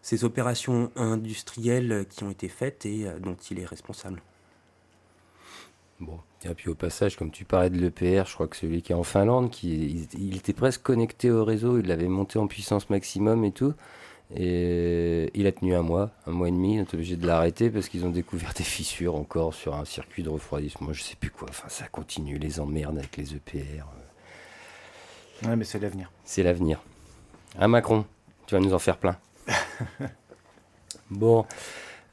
ces opérations industrielles qui ont été faites et euh, dont il est responsable. Bon, et puis au passage, comme tu parlais de l'EPR, je crois que celui qui est en Finlande, qui, il, était presque connecté au réseau, il l'avait monté en puissance maximum et tout. Et il a tenu un mois, un mois et demi, on est obligé de l'arrêter parce qu'ils ont découvert [LAUGHS] des fissures encore sur un circuit de refroidissement, je sais plus quoi. Enfin, ça continue, les emmerdes avec les EPR. Ouais, mais c'est l'avenir. C'est l'avenir. Un Macron, tu vas nous en faire plein. [LAUGHS] bon.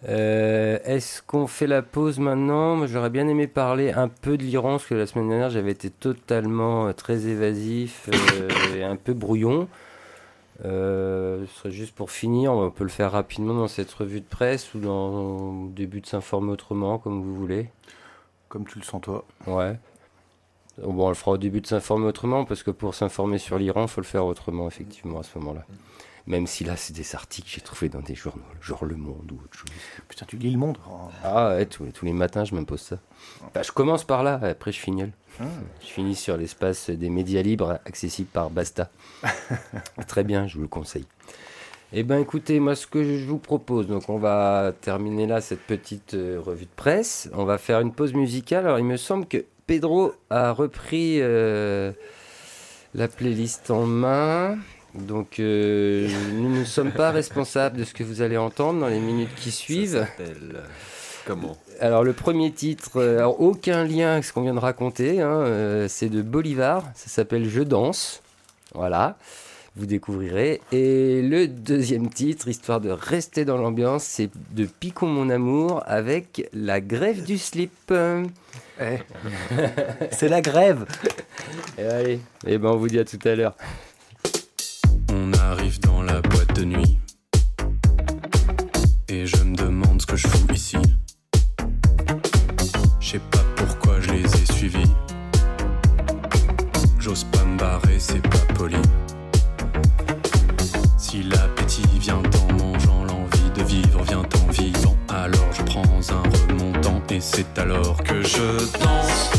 Euh, est-ce qu'on fait la pause maintenant? J'aurais bien aimé parler un peu de l'Iran, parce que la semaine dernière j'avais été totalement euh, très évasif euh, [COUGHS] et un peu brouillon. ce serait juste pour finir, on peut le faire rapidement dans cette revue de presse ou dans le début de s'informer autrement, comme vous voulez. Comme tu le sens toi. Ouais. Bon, on le fera au début de s'informer autrement, parce que pour s'informer sur l'Iran, il faut le faire autrement, effectivement, à ce moment-là. Même si là, c'est des articles que j'ai trouvés dans des journaux, genre Le Monde ou autre chose. Putain, tu lis Le Monde Ah ouais, tous, tous, les matins, je m'impose ça. Bah, je commence par là, après je finis. Ah. Je finis sur l'espace des médias libres, accessible par Basta. [LAUGHS] Très bien, je vous le conseille. Eh bien, écoutez, moi, ce que je vous propose, donc on va terminer là cette petite euh, revue de presse. On va faire une pause musicale. Alors, il me semble que Pedro a repris euh, la playlist en main. Donc, euh, nous ne sommes pas responsables de ce que vous allez entendre dans les minutes qui suivent. comment Alors, le premier titre, alors, aucun lien avec ce qu'on vient de raconter, hein, c'est de Bolivar. Ça s'appelle Je danse. Voilà vous découvrirez. Et le deuxième titre, histoire de rester dans l'ambiance, c'est de Picon mon amour avec la grève du slip. Eh. [LAUGHS] c'est la grève. Et allez, et eh ben on vous dit à tout à l'heure. Arrive dans la boîte de nuit. Et je me demande ce que je fous ici. Je sais pas pourquoi je les ai suivis. J'ose pas me barrer, c'est pas poli. Si l'appétit vient en mangeant, l'envie de vivre vient en vivant, alors je prends un remontant et c'est alors que je danse.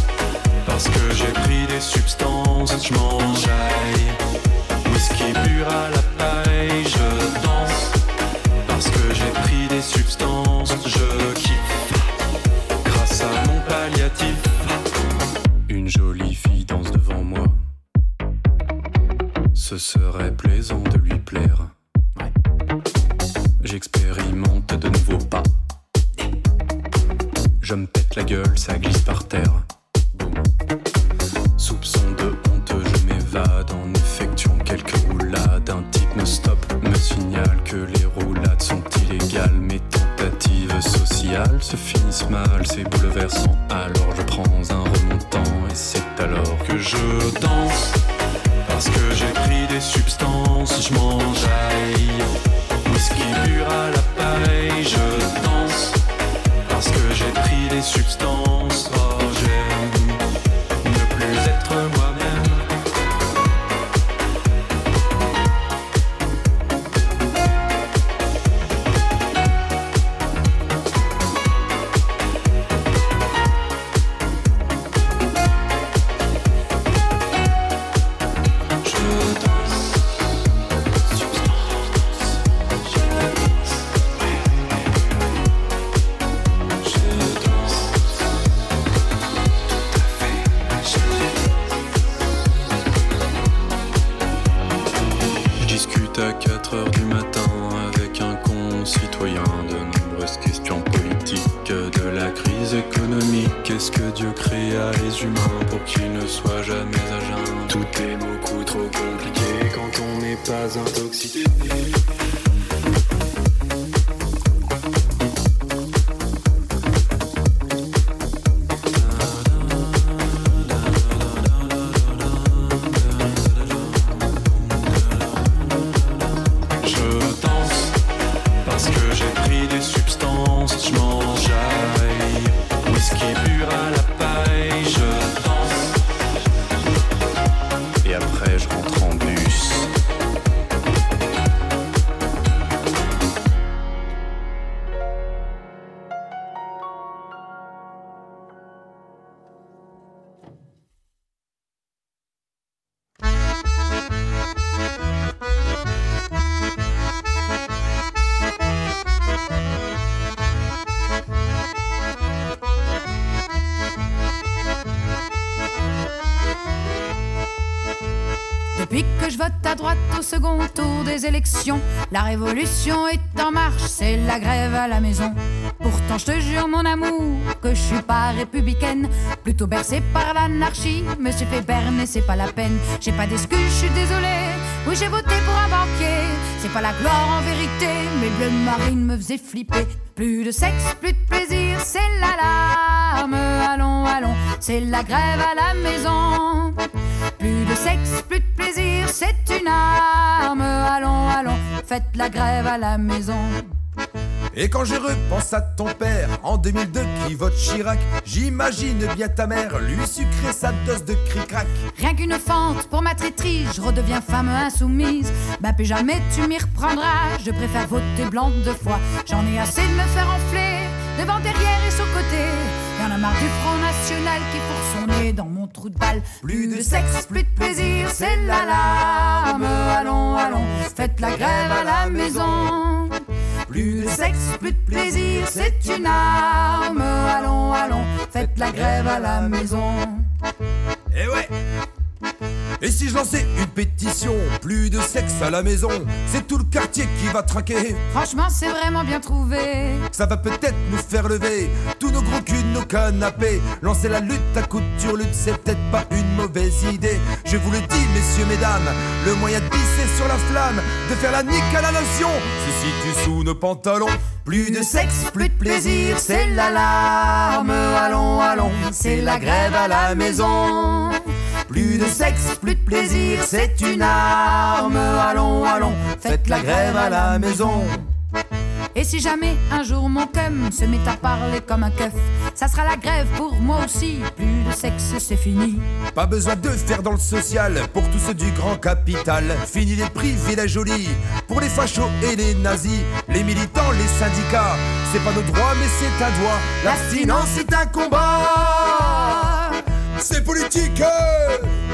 Parce que j'ai pris des substances, je m'enjaille. Pur à la paille, je danse. Parce que j'ai pris des substances, je kiffe. Grâce à mon palliatif, une jolie fille danse devant moi. Ce serait plaisant de lui plaire. J'expérimente de nouveaux pas. Je me pète la gueule, ça glisse par terre. Se finissent mal, c'est bouleversant. Élections. La révolution est en marche, c'est la grève à la maison. Pourtant, je te jure, mon amour, que je suis pas républicaine. Plutôt bercée par l'anarchie, me suis fait berner, c'est pas la peine. J'ai pas d'excuses, je suis désolée. Oui, j'ai voté pour un banquier. C'est pas la gloire en vérité, mais bleu marine me faisait flipper. Plus de sexe, plus de plaisir, c'est l'alarme. Allons, allons, c'est la grève à la maison. Plus de sexe, plus de plaisir, c'est une arme. Allons, allons, faites la grève à la maison. Et quand je repense à ton père en 2002 qui vote Chirac, j'imagine bien ta mère lui sucrer sa dose de cric-crac. Rien qu'une fente pour ma traîtrise, je redeviens femme insoumise. Bah, plus jamais tu m'y reprendras, je préfère voter blanc de fois. J'en ai assez de me faire enfler, devant, derrière et sur côté. Y'en a marre du Front National qui fourre son nez dans mon trou de balle. Plus de sexe, plus de plaisir, c'est l'alarme. Allons, allons, faites la grève à la maison. Plus de sexe, plus de plaisir, c'est une arme. Allons, allons, faites la grève à la maison. Eh ouais et si je lançais une pétition, plus de sexe à la maison, c'est tout le quartier qui va traquer. Franchement, c'est vraiment bien trouvé. Ça va peut-être nous faire lever tous nos gros culs, nos canapés. Lancer la lutte à couture lutte, c'est peut-être pas une mauvaise idée. Je vous le dis, messieurs, mesdames, le moyen de pisser sur la flamme, de faire la nique à la nation, se situe sous nos pantalons. Plus de sexe, plus de plaisir, c'est l'alarme. Allons, allons, c'est la grève à la maison. Plus de sexe, plus de plaisir, c'est une arme. Allons, allons, faites la grève à la maison. Et si jamais un jour mon cum se met à parler comme un keuf, ça sera la grève pour moi aussi. Plus de sexe, c'est fini. Pas besoin de faire dans le social pour tous ceux du grand capital. Fini les privilèges jolis pour les fachos et les nazis, les militants, les syndicats. C'est pas nos droits, mais c'est un droit. L'abstinence est un combat. C'est politique.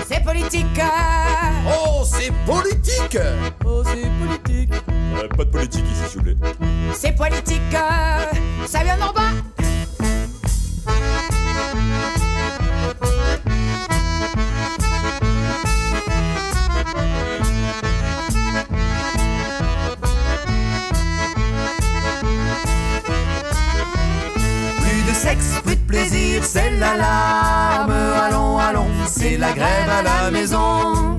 C'est politique. Oh, c'est politique. Oh, c'est politique. Pas de politique ici, s'il vous plaît. C'est politique. Ça vient d'en bas. Sexe, plus de plaisir, c'est l'alarme. La grève à la maison.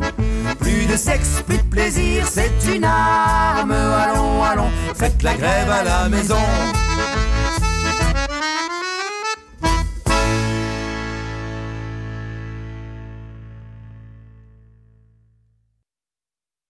Plus de sexe, plus de plaisir, c'est une arme. Allons, allons, faites la grève à la maison.